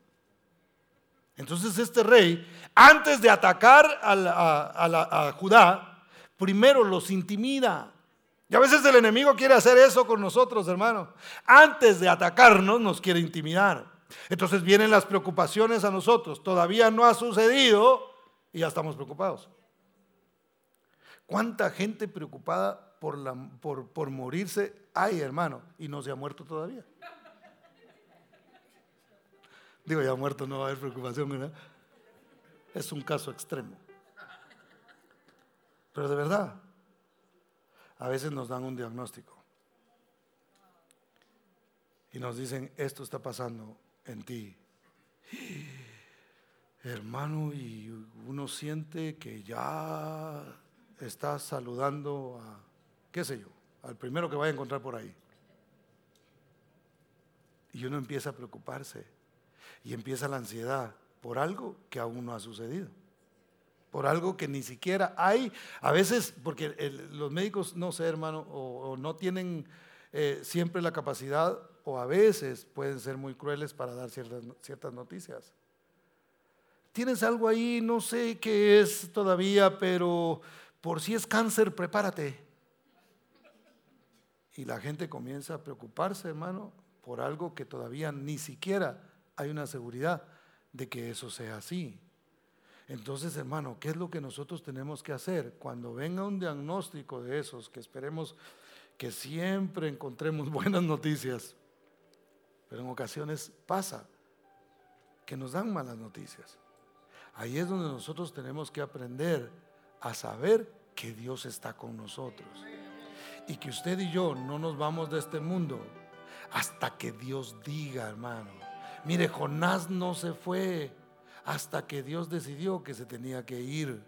Entonces este rey, antes de atacar a, Judá, primero los intimida. Y a veces el enemigo quiere hacer eso con nosotros, hermano. Antes de atacarnos, nos quiere intimidar. Entonces vienen las preocupaciones a nosotros. Todavía no ha sucedido y ya estamos preocupados. ¿Cuánta gente preocupada por, por, morirse hay, hermano, y no se ha muerto todavía. Digo, ya muerto no va a haber preocupación. Es un caso extremo. Pero de verdad, a veces nos dan un diagnóstico y nos dicen, esto está pasando en ti. Hermano, y uno siente que ya está saludando a qué sé yo, al primero que vaya a encontrar por ahí. Y uno empieza a preocuparse y empieza la ansiedad por algo que aún no ha sucedido. Por algo que ni siquiera hay, a veces, porque los médicos, no sé, hermano, o, no tienen eh, siempre la capacidad, o a veces pueden ser muy crueles para dar ciertas, ciertas noticias. Tienes algo ahí, no sé qué es todavía, pero por si es cáncer, prepárate. Y la gente comienza a preocuparse, hermano, por algo que todavía ni siquiera hay una seguridad de que eso sea así. Entonces, hermano, ¿qué es lo que nosotros tenemos que hacer? Cuando venga un diagnóstico de esos, que esperemos que siempre encontremos buenas noticias, pero en ocasiones pasa que nos dan malas noticias. Ahí es donde nosotros tenemos que aprender a saber que Dios está con nosotros y que usted y yo no nos vamos de este mundo hasta que Dios diga, hermano. Mire, Jonás no se fue hasta que Dios decidió que se tenía que ir.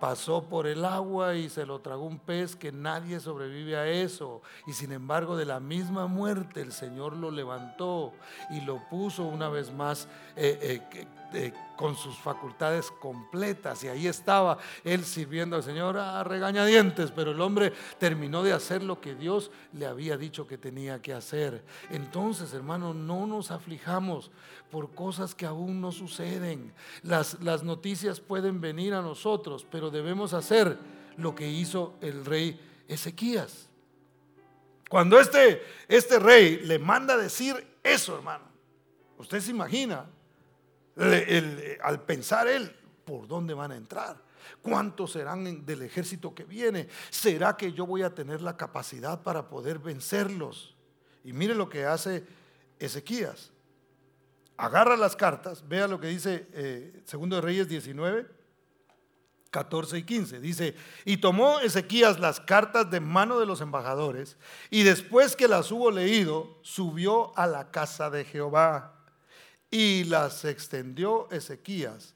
Pasó por el agua y se lo tragó un pez que nadie sobrevive a eso. Y sin embargo de la misma muerte el Señor lo levantó y lo puso una vez más eh, eh, con sus facultades completas. Y ahí estaba él sirviendo al Señor a regañadientes, pero el hombre terminó de hacer lo que Dios le había dicho que tenía que hacer. Entonces, hermano, no nos aflijamos por cosas que aún no suceden. Las, las noticias pueden venir a nosotros, pero debemos hacer lo que hizo el rey Ezequías. Cuando este, este rey le manda decir eso, hermano, usted se imagina al pensar él, ¿por dónde van a entrar? ¿Cuántos serán del ejército que viene? ¿Será que yo voy a tener la capacidad para poder vencerlos? Y mire lo que hace Ezequías. Agarra las cartas, vea lo que dice eh, Segundo de Reyes 19, 14 y 15. Dice, y tomó Ezequías las cartas de mano de los embajadores, y después que las hubo leído, subió a la casa de Jehová, y las extendió Ezequías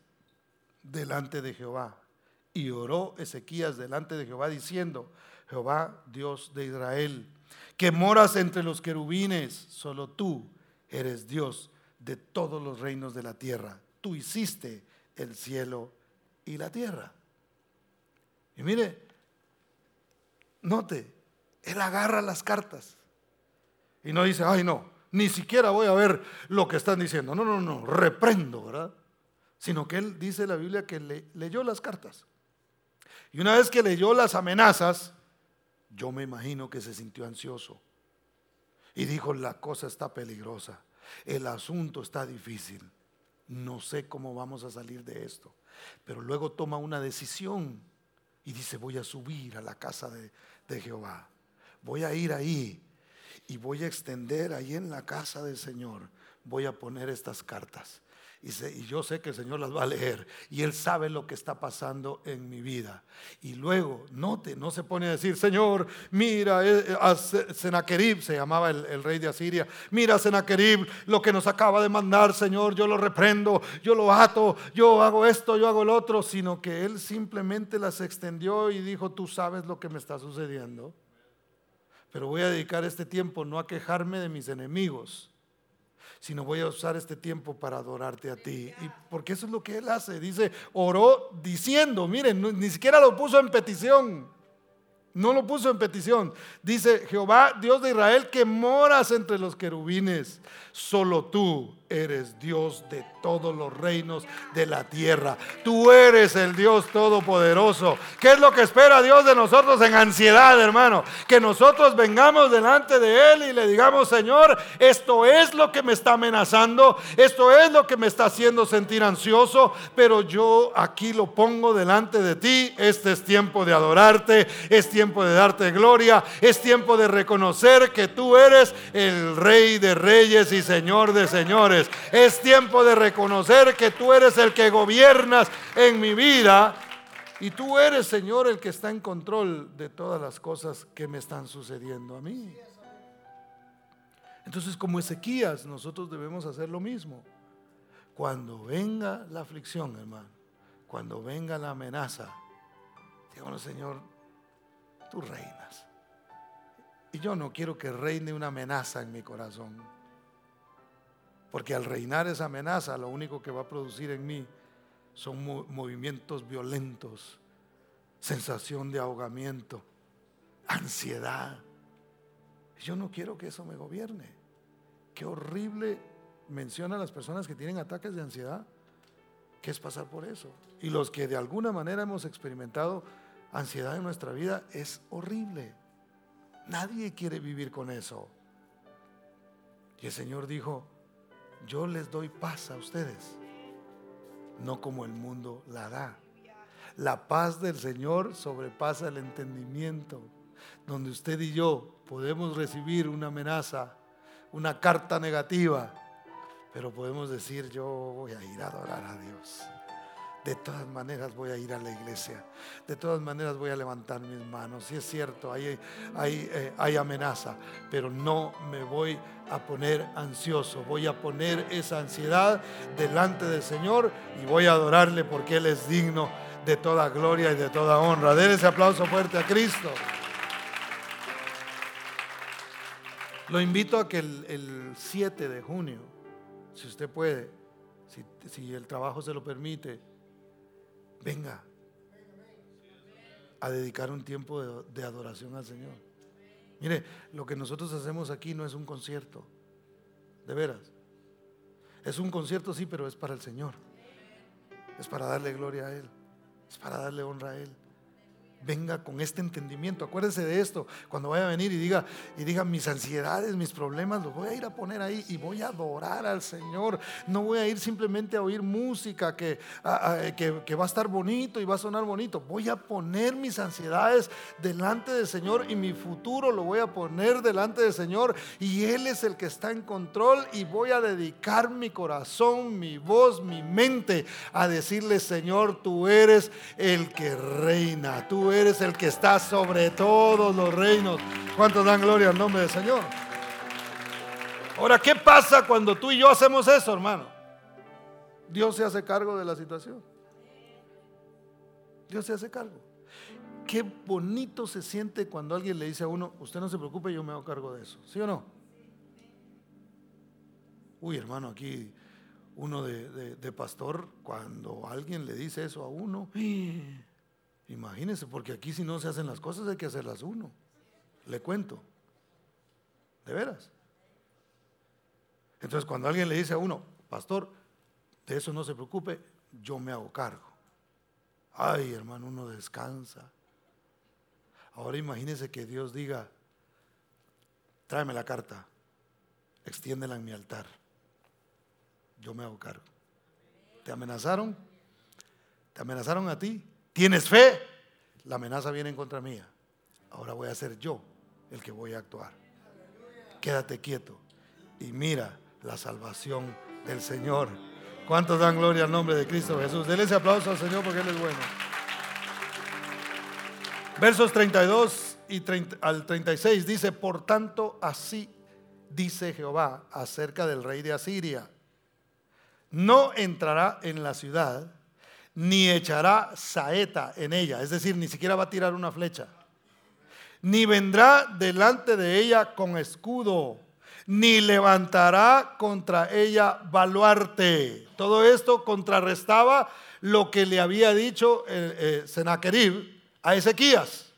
delante de Jehová. Y oró Ezequías delante de Jehová diciendo, Jehová, Dios de Israel, que moras entre los querubines, solo tú eres Dios de todos los reinos de la tierra. Tú hiciste el cielo y la tierra. Y mire, note, él agarra las cartas y no dice, ay no, ni siquiera voy a ver lo que están diciendo. No, no, no, reprendo, ¿verdad? Sino que él dice en la Biblia que le, leyó las cartas. Y una vez que leyó las amenazas, yo me imagino que se sintió ansioso. Y dijo, la cosa está peligrosa, el asunto está difícil, no sé cómo vamos a salir de esto. Pero luego toma una decisión y dice, voy a subir a la casa de, de Jehová, voy a ir ahí y voy a extender ahí en la casa del Señor, voy a poner estas cartas y, yo sé que el Señor las va a leer y Él sabe lo que está pasando en mi vida. Y luego, note, no se pone a decir, Señor, mira eh, eh, a Senaquerib, se llamaba el, rey de Asiria, mira Senaquerib lo que nos acaba de mandar, Señor, yo lo reprendo, yo lo ato, yo hago esto, yo hago el otro, sino que Él simplemente las extendió y dijo, tú sabes lo que me está sucediendo. Pero voy a dedicar este tiempo no a quejarme de mis enemigos, sino voy a usar este tiempo para adorarte a ti. Y porque eso es lo que él hace. Dice, oró diciendo, miren, ni siquiera lo puso en petición. No lo puso en petición. Dice, Jehová, Dios de Israel, que moras entre los querubines, solo tú eres Dios de todos los reinos de la tierra. Tú eres el Dios todopoderoso. ¿Qué es lo que espera Dios de nosotros en ansiedad, hermano? Que nosotros vengamos delante de Él y le digamos, Señor, esto es lo que me está amenazando, esto es lo que me está haciendo sentir ansioso, pero yo aquí lo pongo delante de ti. Este es tiempo de adorarte, es tiempo de darte gloria, es tiempo de reconocer que tú eres el Rey de reyes y Señor de señores. Es tiempo de reconocer que tú eres el que gobiernas en mi vida y tú eres, Señor, el que está en control de todas las cosas que me están sucediendo a mí. Entonces, como Ezequías, nosotros debemos hacer lo mismo. Cuando venga la aflicción, hermano, cuando venga la amenaza, digamos, Señor, tú reinas. Y yo no quiero que reine una amenaza en mi corazón. Porque al reinar esa amenaza, lo único que va a producir en mí son movimientos violentos, sensación de ahogamiento, ansiedad. Yo no quiero que eso me gobierne. Qué horrible menciona a las personas que tienen ataques de ansiedad, que es pasar por eso. Y los que de alguna manera hemos experimentado ansiedad en nuestra vida, es horrible. Nadie quiere vivir con eso. Y el Señor dijo, yo les doy paz a ustedes, no como el mundo la da. La paz del Señor sobrepasa el entendimiento, donde usted y yo podemos recibir una amenaza, una carta negativa, pero podemos decir, yo voy a ir a adorar a Dios. De todas maneras voy a ir a la iglesia. De todas maneras voy a levantar mis manos. Si es cierto, hay, hay, eh, hay amenaza, pero no me voy a poner ansioso. Voy a poner esa ansiedad delante del Señor y voy a adorarle porque Él es digno de toda gloria y de toda honra. Den ese aplauso fuerte a Cristo. Lo invito a que el, 7 de junio, si usted puede, si el trabajo se lo permite, venga a dedicar un tiempo de, adoración al Señor. Mire, lo que nosotros hacemos aquí no es un concierto, de veras. Es un concierto, sí, pero es para el Señor. Es para darle gloria a Él. Es para darle honra a Él. Venga con este entendimiento. Acuérdese de esto, cuando vaya a venir y diga, y diga mis ansiedades, mis problemas, los voy a ir a poner ahí y voy a adorar al Señor. No voy a ir simplemente a oír música que, que, va a estar bonito y va a sonar bonito. Voy a poner mis ansiedades delante del Señor y mi futuro lo voy a poner delante del Señor y Él es el que está en control y voy a dedicar mi corazón, mi voz, mi mente a decirle, Señor, tú eres el que reina, tú eres el que está sobre todos los reinos. ¿Cuántos dan gloria al nombre del Señor? Ahora, ¿qué pasa cuando tú y yo hacemos eso, hermano? Dios se hace cargo de la situación. Dios se hace cargo. Qué bonito se siente cuando alguien le dice a uno, usted no se preocupe, yo me hago cargo de eso. ¿Sí o no? Uy, hermano, aquí uno de, de pastor, cuando alguien le dice eso a uno, Imagínense, porque aquí si no se hacen las cosas hay que hacerlas uno. Le cuento. De veras. Entonces cuando alguien le dice a uno, pastor, de eso no se preocupe, yo me hago cargo. Ay, hermano, uno descansa. Ahora imagínense que Dios diga, tráeme la carta, extiéndela en mi altar. Yo me hago cargo. ¿Te amenazaron? ¿Te amenazaron a ti? ¿Tienes fe? La amenaza viene en contra mía. Ahora voy a ser yo el que voy a actuar. Quédate quieto y mira la salvación del Señor. ¿Cuántos dan gloria al nombre de Cristo Jesús? Denle ese aplauso al Señor porque Él es bueno. Versos 32 y al 36 dice, por tanto así dice Jehová acerca del rey de Asiria. No entrará en la ciudad ni echará saeta en ella, es decir, ni siquiera va a tirar una flecha, ni vendrá delante de ella con escudo, ni levantará contra ella baluarte. Todo esto contrarrestaba lo que le había dicho eh, eh a Ezequías.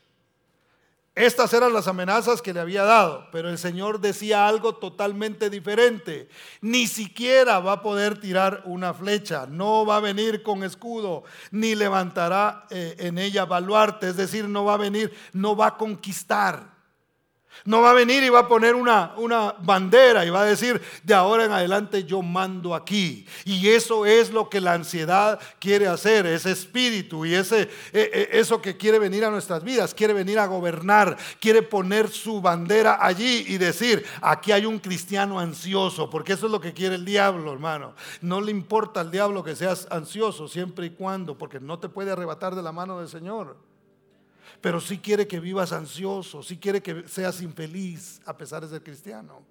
Estas eran las amenazas que le había dado, pero el Señor decía algo totalmente diferente. Ni siquiera va a poder tirar una flecha, no va a venir con escudo, ni levantará eh, en ella baluarte, es decir, no va a venir, no va a conquistar. No va a venir y va a poner una, una, bandera y va a decir, de ahora en adelante yo mando aquí. Y eso es lo que la ansiedad quiere hacer, ese espíritu y ese, e, e, eso que quiere venir a nuestras vidas, quiere venir a gobernar, quiere poner su bandera allí y decir, aquí hay un cristiano ansioso, porque eso es lo que quiere el diablo, hermano. No le importa al diablo que seas ansioso siempre y cuando, porque no te puede arrebatar de la mano del Señor pero sí quiere que vivas ansioso, sí quiere que seas infeliz a pesar de ser cristiano.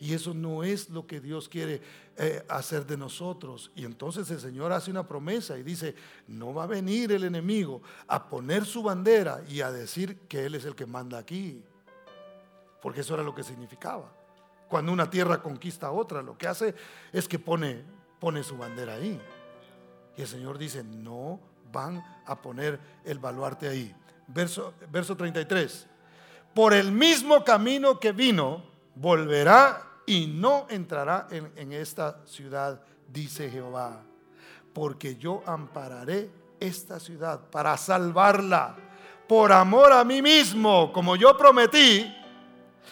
Y eso no es lo que Dios quiere eh, hacer de nosotros. Y entonces el Señor hace una promesa y dice, no va a venir el enemigo a poner su bandera y a decir que Él es el que manda aquí. Porque eso era lo que significaba. Cuando una tierra conquista a otra, lo que hace es que pone, pone su bandera ahí. Y el Señor dice, no van a poner el baluarte ahí verso, verso 33. Por el mismo camino que vino, volverá y no entrará en, en esta ciudad, dice Jehová. Porque yo ampararé esta ciudad para salvarla por amor a mí mismo, como yo prometí,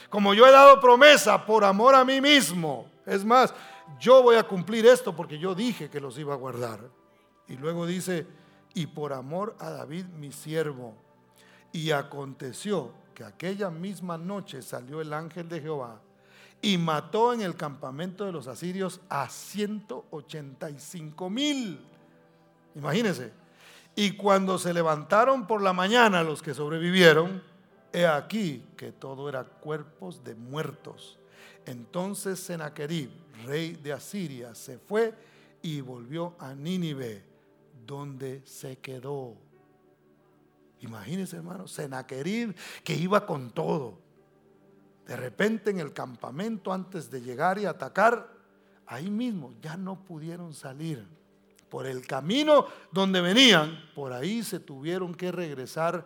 como yo he dado promesa, por amor a mí mismo. Es más, yo voy a cumplir esto porque yo dije que los iba a guardar. Y luego dice, y por amor a David mi siervo y aconteció que aquella misma noche salió el ángel de Jehová y mató en el campamento de los asirios a 185 mil. Imagínense. Y cuando se levantaron por la mañana los que sobrevivieron, he aquí que todo era cuerpos de muertos. Entonces Sennacherib, rey de Asiria, se fue y volvió a Nínive, donde se quedó. Imagínense, hermano, Senaquerib que iba con todo. De repente en el campamento, antes de llegar y atacar, ahí mismo ya no pudieron salir. Por el camino donde venían, por ahí se tuvieron que regresar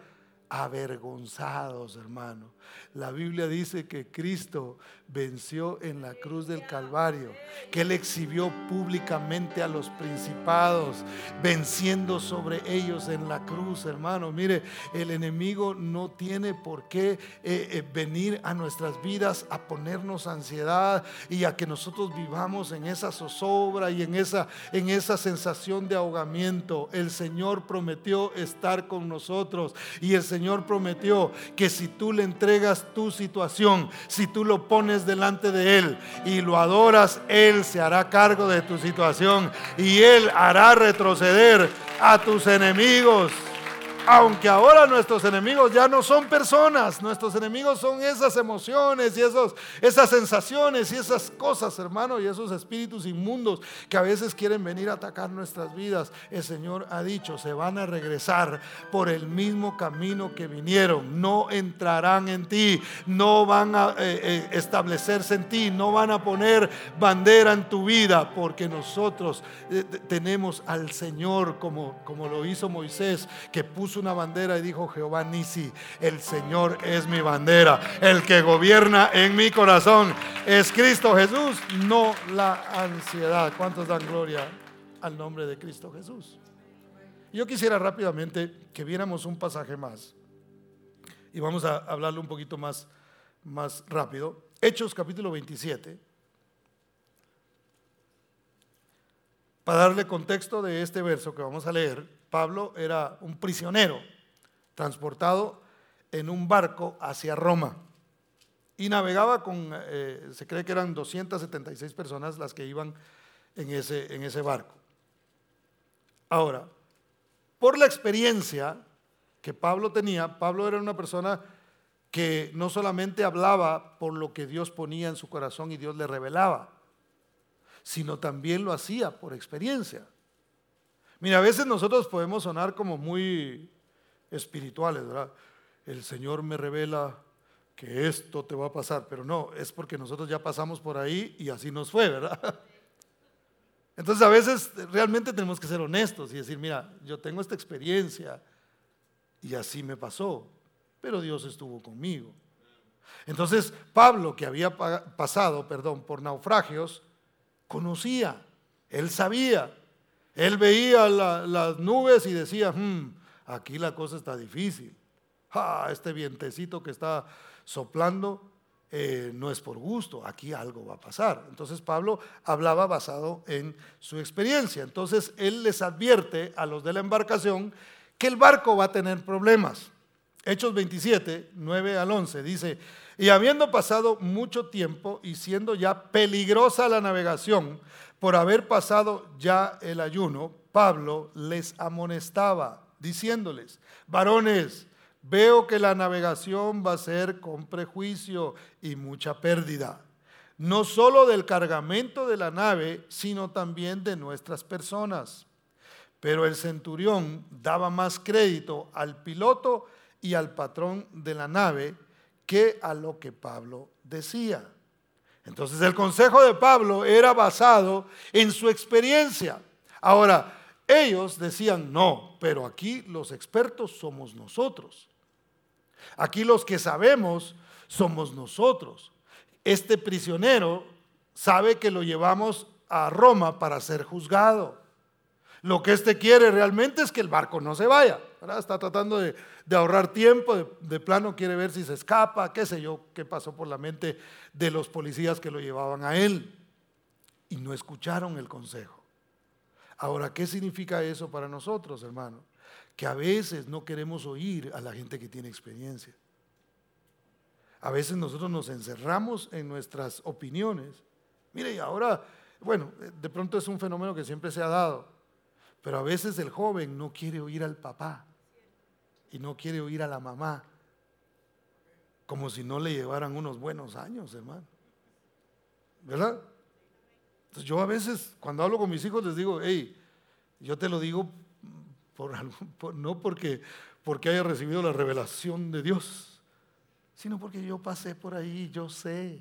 avergonzados, hermano. La Biblia dice que Cristo venció en la cruz del Calvario, que Él exhibió públicamente a los principados, venciendo sobre ellos en la cruz, hermano. Mire, el enemigo no tiene por qué eh, eh, venir a nuestras vidas a ponernos ansiedad y a que nosotros vivamos en esa zozobra y en esa, en esa sensación de ahogamiento. El Señor prometió estar con nosotros y el Señor prometió que si tú le entregas tu situación, si tú lo pones delante de Él y lo adoras, Él se hará cargo de tu situación y Él hará retroceder a tus enemigos. Aunque ahora nuestros enemigos ya no son personas, nuestros enemigos son esas emociones y esos, esas sensaciones y esas cosas, hermano, y esos espíritus inmundos que a veces quieren venir a atacar nuestras vidas. El Señor ha dicho, se van a regresar por el mismo camino que vinieron, no entrarán en ti, no van a eh, eh, establecerse en ti, no van a poner bandera en tu vida, porque nosotros eh, tenemos al Señor como, como lo hizo Moisés, que puso una bandera y dijo Jehová Nisi, el Señor es mi bandera, el que gobierna en mi corazón es Cristo Jesús, no la ansiedad. ¿Cuántos dan gloria al nombre de Cristo Jesús? Yo quisiera rápidamente que viéramos un pasaje más y vamos a hablarlo un poquito más, más rápido. Hechos capítulo 27. Para darle contexto de este verso que vamos a leer, Pablo era un prisionero transportado en un barco hacia Roma y navegaba con, eh, se cree que eran 276 personas las que iban en ese, en ese barco. Ahora, por la experiencia que Pablo tenía, Pablo era una persona que no solamente hablaba por lo que Dios ponía en su corazón y Dios le revelaba, sino también lo hacía por experiencia. Mira, a veces nosotros podemos sonar como muy espirituales, ¿verdad? El Señor me revela que esto te va a pasar, pero no, es porque nosotros ya pasamos por ahí y así nos fue, ¿verdad? Entonces a veces realmente tenemos que ser honestos y decir, mira, yo tengo esta experiencia y así me pasó, pero Dios estuvo conmigo. Entonces Pablo, que había pasado, perdón, por naufragios, conocía, él sabía él veía las nubes y decía, hmm, aquí la cosa está difícil. este vientecito que está soplando eh, no es por gusto, aquí algo va a pasar. Entonces Pablo hablaba basado en su experiencia. Entonces él les advierte a los de la embarcación que el barco va a tener problemas. Hechos 27, 9 al 11 dice, y habiendo pasado mucho tiempo y siendo ya peligrosa la navegación, por haber pasado ya el ayuno, Pablo les amonestaba, diciéndoles, varones, veo que la navegación va a ser con prejuicio y mucha pérdida, no solo del cargamento de la nave, sino también de nuestras personas. Pero el centurión daba más crédito al piloto y al patrón de la nave que a lo que Pablo decía. Entonces el consejo de Pablo era basado en su experiencia. Ahora, ellos decían, no, pero aquí los expertos somos nosotros. Aquí los que sabemos somos nosotros. Este prisionero sabe que lo llevamos a Roma para ser juzgado. Lo que éste quiere realmente es que el barco no se vaya. Está tratando de, ahorrar tiempo, de, plano quiere ver si se escapa, qué sé yo, qué pasó por la mente de los policías que lo llevaban a él. Y no escucharon el consejo. Ahora, ¿qué significa eso para nosotros, hermano? Que a veces no queremos oír a la gente que tiene experiencia. A veces nosotros nos encerramos en nuestras opiniones. Mire, y ahora, bueno, de pronto es un fenómeno que siempre se ha dado, pero a veces el joven no quiere oír al papá y no quiere oír a la mamá, como si no le llevaran unos buenos años, hermano. ¿Verdad? Entonces yo a veces, cuando hablo con mis hijos, les digo, hey, yo te lo digo por, no porque, porque haya recibido la revelación de Dios, sino porque yo pasé por ahí, yo sé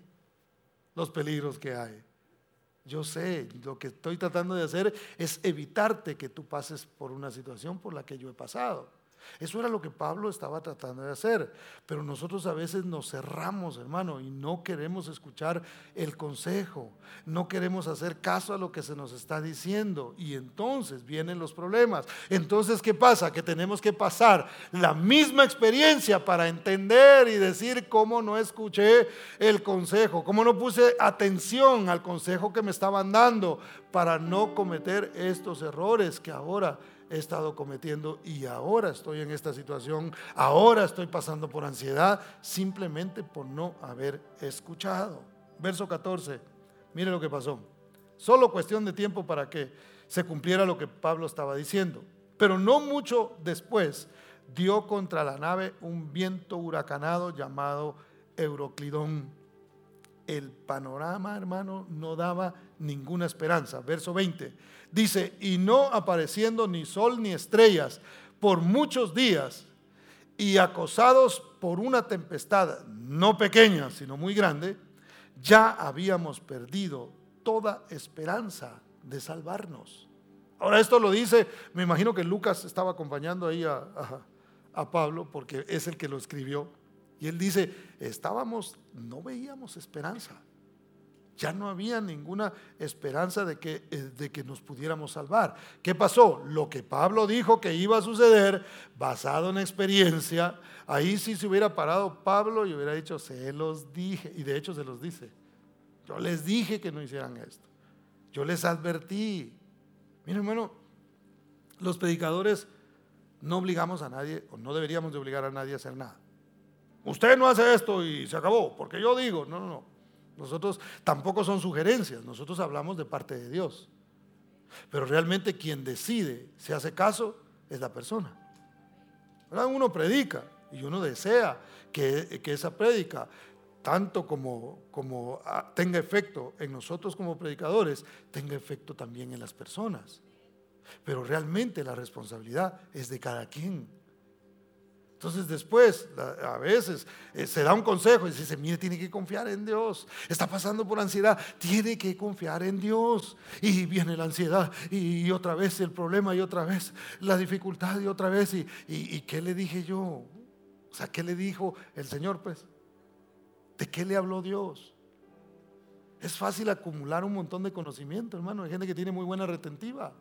los peligros que hay. Yo sé, lo que estoy tratando de hacer es evitarte que tú pases por una situación por la que yo he pasado. Eso era lo que Pablo estaba tratando de hacer. Pero nosotros a veces nos cerramos, hermano, y no queremos escuchar el consejo. No queremos hacer caso a lo que se nos está diciendo. Y entonces vienen los problemas. Entonces, ¿qué pasa? Que tenemos que pasar la misma experiencia para entender y decir cómo no escuché el consejo, cómo no puse atención al consejo que me estaban dando para no cometer estos errores que ahora he estado cometiendo y ahora estoy en esta situación, ahora estoy pasando por ansiedad simplemente por no haber escuchado. Verso 14, mire lo que pasó. Solo cuestión de tiempo para que se cumpliera lo que Pablo estaba diciendo. Pero no mucho después dio contra la nave un viento huracanado llamado Euroclidón. El panorama, hermano, no daba ninguna esperanza. Verso 20 Dice, y no apareciendo ni sol ni estrellas por muchos días y acosados por una tempestad no pequeña, sino muy grande, ya habíamos perdido toda esperanza de salvarnos. Ahora esto lo dice, me imagino que Lucas estaba acompañando ahí a, a, Pablo porque es el que lo escribió. Y él dice, estábamos, no veíamos esperanza. Ya no había ninguna esperanza de que, eh, de que nos pudiéramos salvar. ¿Qué pasó? Lo que Pablo dijo que iba a suceder, basado en experiencia, ahí sí se hubiera parado Pablo y hubiera dicho, se los dije, y de hecho se los dice. Yo les dije que no hicieran esto. Yo les advertí. Miren, hermano, los predicadores no obligamos a nadie, o no deberíamos de obligar a nadie a hacer nada. Usted no hace esto y se acabó, porque yo digo, no, no, no. Nosotros tampoco son sugerencias, nosotros hablamos de parte de Dios. Pero realmente quien decide, si hace caso, es la persona. Uno predica y uno desea que, esa prédica, tanto como, como ah, tenga efecto en nosotros como predicadores, tenga efecto también en las personas. Pero realmente la responsabilidad es de cada quien. Entonces después, a veces, eh, se da un consejo y dice, mire, tiene que confiar en Dios. Está pasando por ansiedad, tiene que confiar en Dios. Y viene la ansiedad y, otra vez el problema y otra vez la dificultad y otra vez. Y, y, qué le dije yo? O sea, ¿qué le dijo el Señor? Pues, ¿de qué le habló Dios? Es fácil acumular un montón de conocimiento, hermano. Hay gente que tiene muy buena retentiva.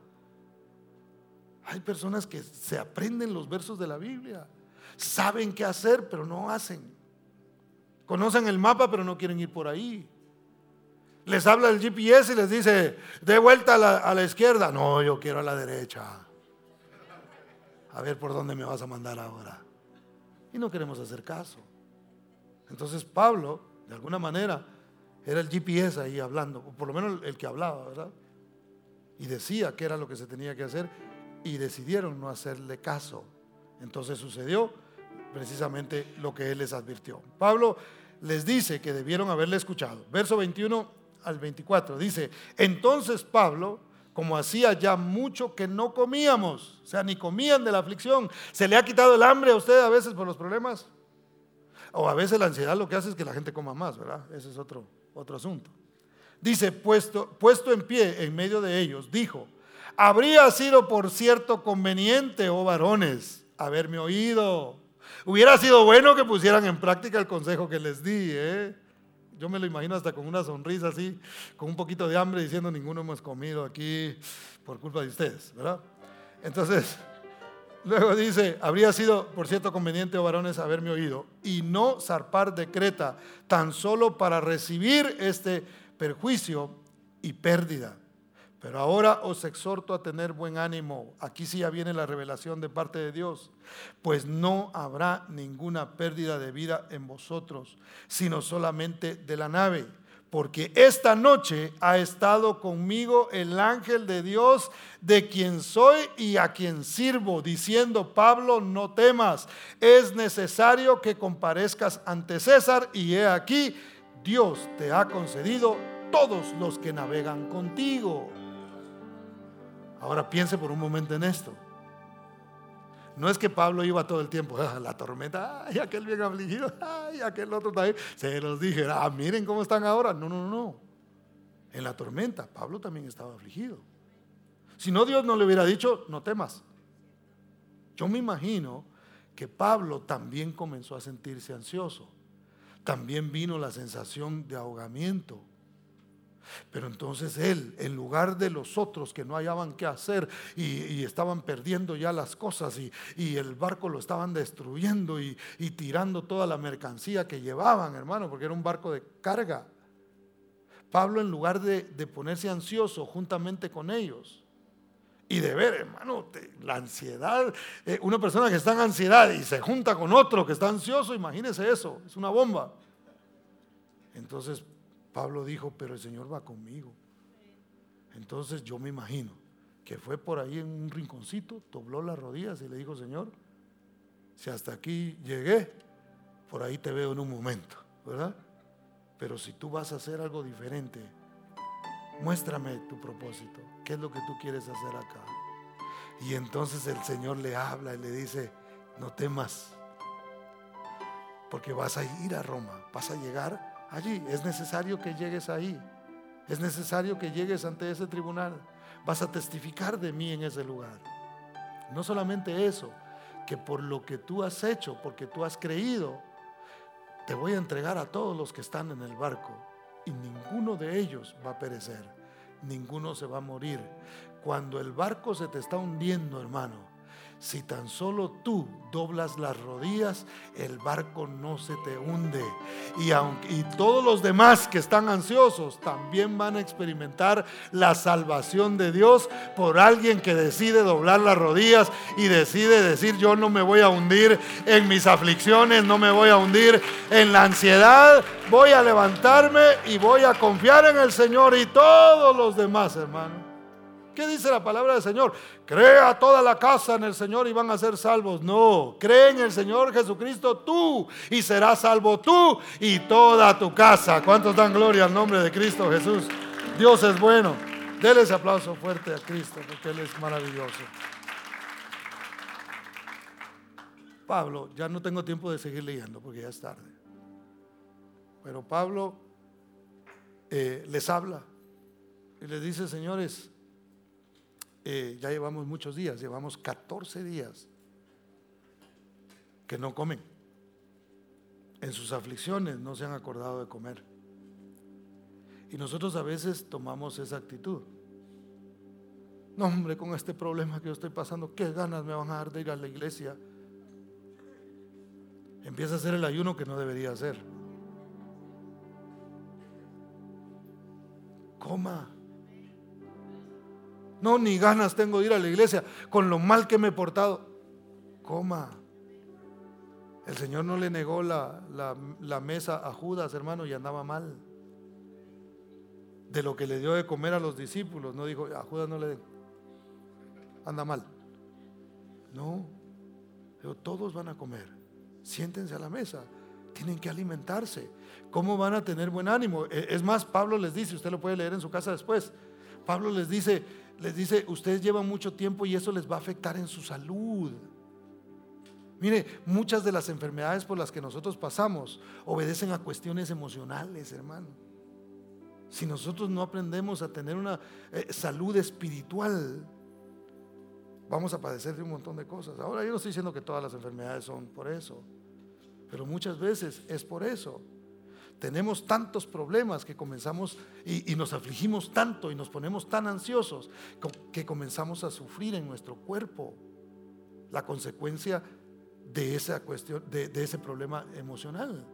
Hay personas que se aprenden los versos de la Biblia saben qué hacer, pero no hacen. Conocen el mapa, pero no quieren ir por ahí. Les habla el GPS y les dice, de vuelta a la, izquierda. No, yo quiero a la derecha. A ver por dónde me vas a mandar ahora. Y no queremos hacer caso. Entonces Pablo, de alguna manera, era el GPS ahí hablando, o por lo menos el que hablaba, ¿verdad? Y decía qué era lo que se tenía que hacer y decidieron no hacerle caso. Entonces sucedió precisamente lo que él les advirtió. Pablo les dice que debieron haberle escuchado. Verso 21 al 24 dice, entonces Pablo, como hacía ya mucho que no comíamos, o sea, ni comían de la aflicción, se le ha quitado el hambre a usted a veces por los problemas. O a veces la ansiedad lo que hace es que la gente coma más, ¿verdad? Ese es otro, otro asunto. Dice, puesto, puesto en pie en medio de ellos, dijo, habría sido por cierto conveniente, oh varones, haberme oído Hubiera sido bueno que pusieran en práctica el consejo que les di. ¿eh? Yo me lo imagino hasta con una sonrisa así, con un poquito de hambre, diciendo ninguno hemos comido aquí por culpa de ustedes, ¿verdad? Entonces, luego dice, habría sido, por cierto, conveniente, oh varones, haberme oído y no zarpar de Creta tan solo para recibir este perjuicio y pérdida pero ahora os exhorto a tener buen ánimo. Aquí sí ya viene la revelación de parte de Dios. Pues no habrá ninguna pérdida de vida en vosotros, sino solamente de la nave. Porque esta noche ha estado conmigo el ángel de Dios, de quien soy y a quien sirvo, diciendo, Pablo, no temas, es necesario que comparezcas ante César y he aquí, Dios te ha concedido todos los que navegan contigo. Ahora piense por un momento en esto. No es que Pablo iba todo el tiempo, ah, la tormenta, ay, aquel bien afligido, ay, aquel otro también. Se los dije, ah, miren cómo están ahora. No, no, no. En la tormenta, Pablo también estaba afligido. Si no, Dios no le hubiera dicho, no temas. Yo me imagino que Pablo también comenzó a sentirse ansioso. También vino la sensación de ahogamiento. Pero entonces él, en lugar de los otros que no hallaban qué hacer y, estaban perdiendo ya las cosas y, el barco lo estaban destruyendo y, tirando toda la mercancía que llevaban, hermano, porque era un barco de carga. Pablo, en lugar de, ponerse ansioso juntamente con ellos, y de ver, hermano, la ansiedad, eh, una persona que está en ansiedad y se junta con otro que está ansioso, imagínese eso, es una bomba. Entonces Pablo dijo, pero el Señor va conmigo. Entonces yo me imagino que fue por ahí en un rinconcito, dobló las rodillas y le dijo, Señor, si hasta aquí llegué, por ahí te veo en un momento, ¿verdad? Pero si tú vas a hacer algo diferente, muéstrame tu propósito, qué es lo que tú quieres hacer acá. Y entonces el Señor le habla y le dice, no temas, porque vas a ir a Roma, vas a llegar allí, es necesario que llegues ahí, es necesario que llegues ante ese tribunal, vas a testificar de mí en ese lugar. No solamente eso, que por lo que tú has hecho, porque tú has creído, te voy a entregar a todos los que están en el barco y ninguno de ellos va a perecer, ninguno se va a morir. Cuando el barco se te está hundiendo, hermano, si tan solo tú doblas las rodillas, el barco no se te hunde. Y, todos los demás que están ansiosos también van a experimentar la salvación de Dios por alguien que decide doblar las rodillas y decide decir yo no me voy a hundir en mis aflicciones, no me voy a hundir en la ansiedad, voy a levantarme y voy a confiar en el Señor y todos los demás, hermano ¿Qué dice la palabra del Señor? Crea toda la casa en el Señor y van a ser salvos. No, cree en el Señor Jesucristo tú y serás salvo tú y toda tu casa. ¿Cuántos dan gloria al nombre de Cristo Jesús? Dios es bueno. Dele ese aplauso fuerte a Cristo porque Él es maravilloso. Pablo, ya no tengo tiempo de seguir leyendo porque ya es tarde. Pero Pablo eh, les habla y les dice, señores, eh, ya llevamos muchos días, llevamos 14 días que no comen. En sus aflicciones no se han acordado de comer. Y nosotros a veces tomamos esa actitud. No, hombre, con este problema que yo estoy pasando, ¿qué ganas me van a dar de ir a la iglesia? Empieza a hacer el ayuno que no debería hacer. Coma. No, ni ganas tengo de ir a la iglesia con lo mal que me he portado. Coma. El Señor no le negó la, la, mesa a Judas, hermano, y andaba mal. De lo que le dio de comer a los discípulos, no dijo, a Judas no le den. Anda mal. No, pero todos van a comer. Siéntense a la mesa. Tienen que alimentarse. ¿Cómo van a tener buen ánimo? E, es más, Pablo les dice, usted lo puede leer en su casa después. Pablo les dice, les dice, ustedes llevan mucho tiempo y eso les va a afectar en su salud. Mire, muchas de las enfermedades por las que nosotros pasamos obedecen a cuestiones emocionales, hermano. Si nosotros no aprendemos a tener una eh, salud espiritual, vamos a padecer de un montón de cosas. Ahora yo no estoy diciendo que todas las enfermedades son por eso, pero muchas veces es por eso tenemos tantos problemas que comenzamos y, nos afligimos tanto y nos ponemos tan ansiosos que comenzamos a sufrir en nuestro cuerpo la consecuencia de esa cuestión, de ese problema emocional.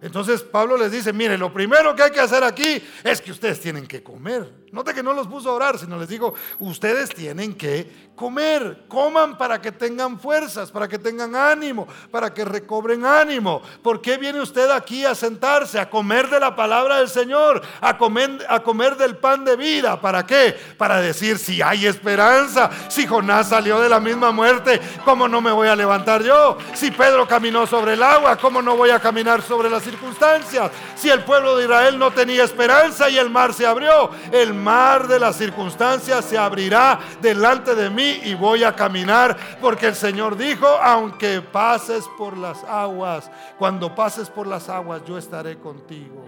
Entonces Pablo les dice, mire, lo primero que hay que hacer aquí es que ustedes tienen que comer. Note que no los puso a orar, sino les digo, ustedes tienen que comer, coman para que tengan fuerzas, para que tengan ánimo, para que recobren ánimo. ¿Por qué viene usted aquí a sentarse, a comer de la palabra del Señor, a comer, a comer del pan de vida? ¿Para qué? Para decir, si hay esperanza, si Jonás salió de la misma muerte, ¿cómo no me voy a levantar yo? Si Pedro caminó sobre el agua, ¿cómo no voy a caminar sobre circunstancias. Si el pueblo de Israel no tenía esperanza y el mar se abrió, el mar de las circunstancias se abrirá delante de mí y voy a caminar porque el Señor dijo, aunque pases por las aguas, cuando pases por las aguas yo estaré contigo.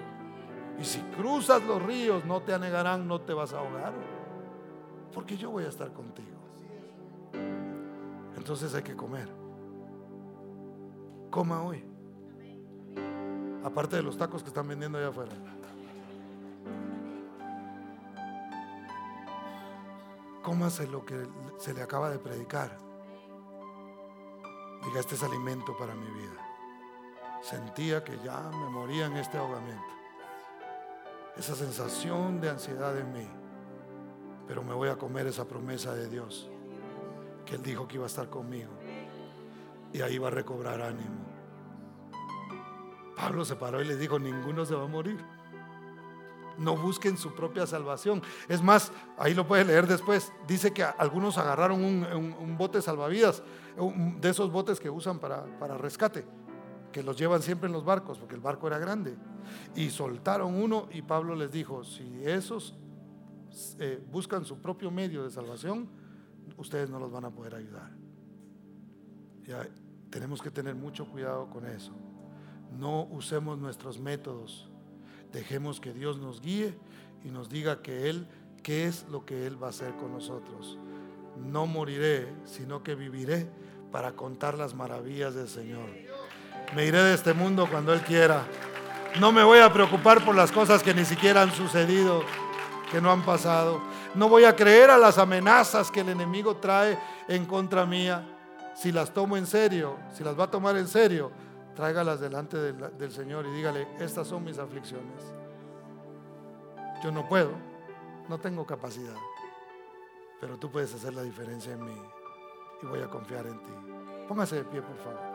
Y si cruzas los ríos no te anegarán, no te vas a ahogar, porque yo voy a estar contigo. Entonces hay que comer. coma hoy. Aparte de los tacos que están vendiendo allá afuera. Cómase lo que se le acaba de predicar. Diga, este es alimento para mi vida. Sentía que ya me moría en este ahogamiento. Esa sensación de ansiedad en mí. Pero me voy a comer esa promesa de Dios. Que Él dijo que iba a estar conmigo. Y ahí va a recobrar ánimo. Pablo se paró y le dijo, ninguno se va a morir. No busquen su propia salvación. Es más, ahí lo puede leer después. Dice que algunos agarraron un, bote salvavidas, de esos botes que usan para, rescate, que los llevan siempre en los barcos, porque el barco era grande. Y soltaron uno y Pablo les dijo, si esos eh, buscan su propio medio de salvación, ustedes no los van a poder ayudar. Ya, tenemos que tener mucho cuidado con eso. No usemos nuestros métodos Dejemos que Dios nos guíe y nos diga que Él, qué es lo que Él va a hacer con nosotros. No moriré, sino que viviré para contar las maravillas del Señor. Me iré de este mundo cuando Él quiera. No me voy a preocupar por las cosas que ni siquiera han sucedido, que no han pasado. No voy a creer a las amenazas que el enemigo trae en contra mía. Si las tomo en serio, si las va a tomar en serio, tráigalas delante del, Señor y dígale, estas son mis aflicciones. Yo no puedo, no tengo capacidad, pero tú puedes hacer la diferencia en mí y voy a confiar en ti. Póngase de pie, por favor.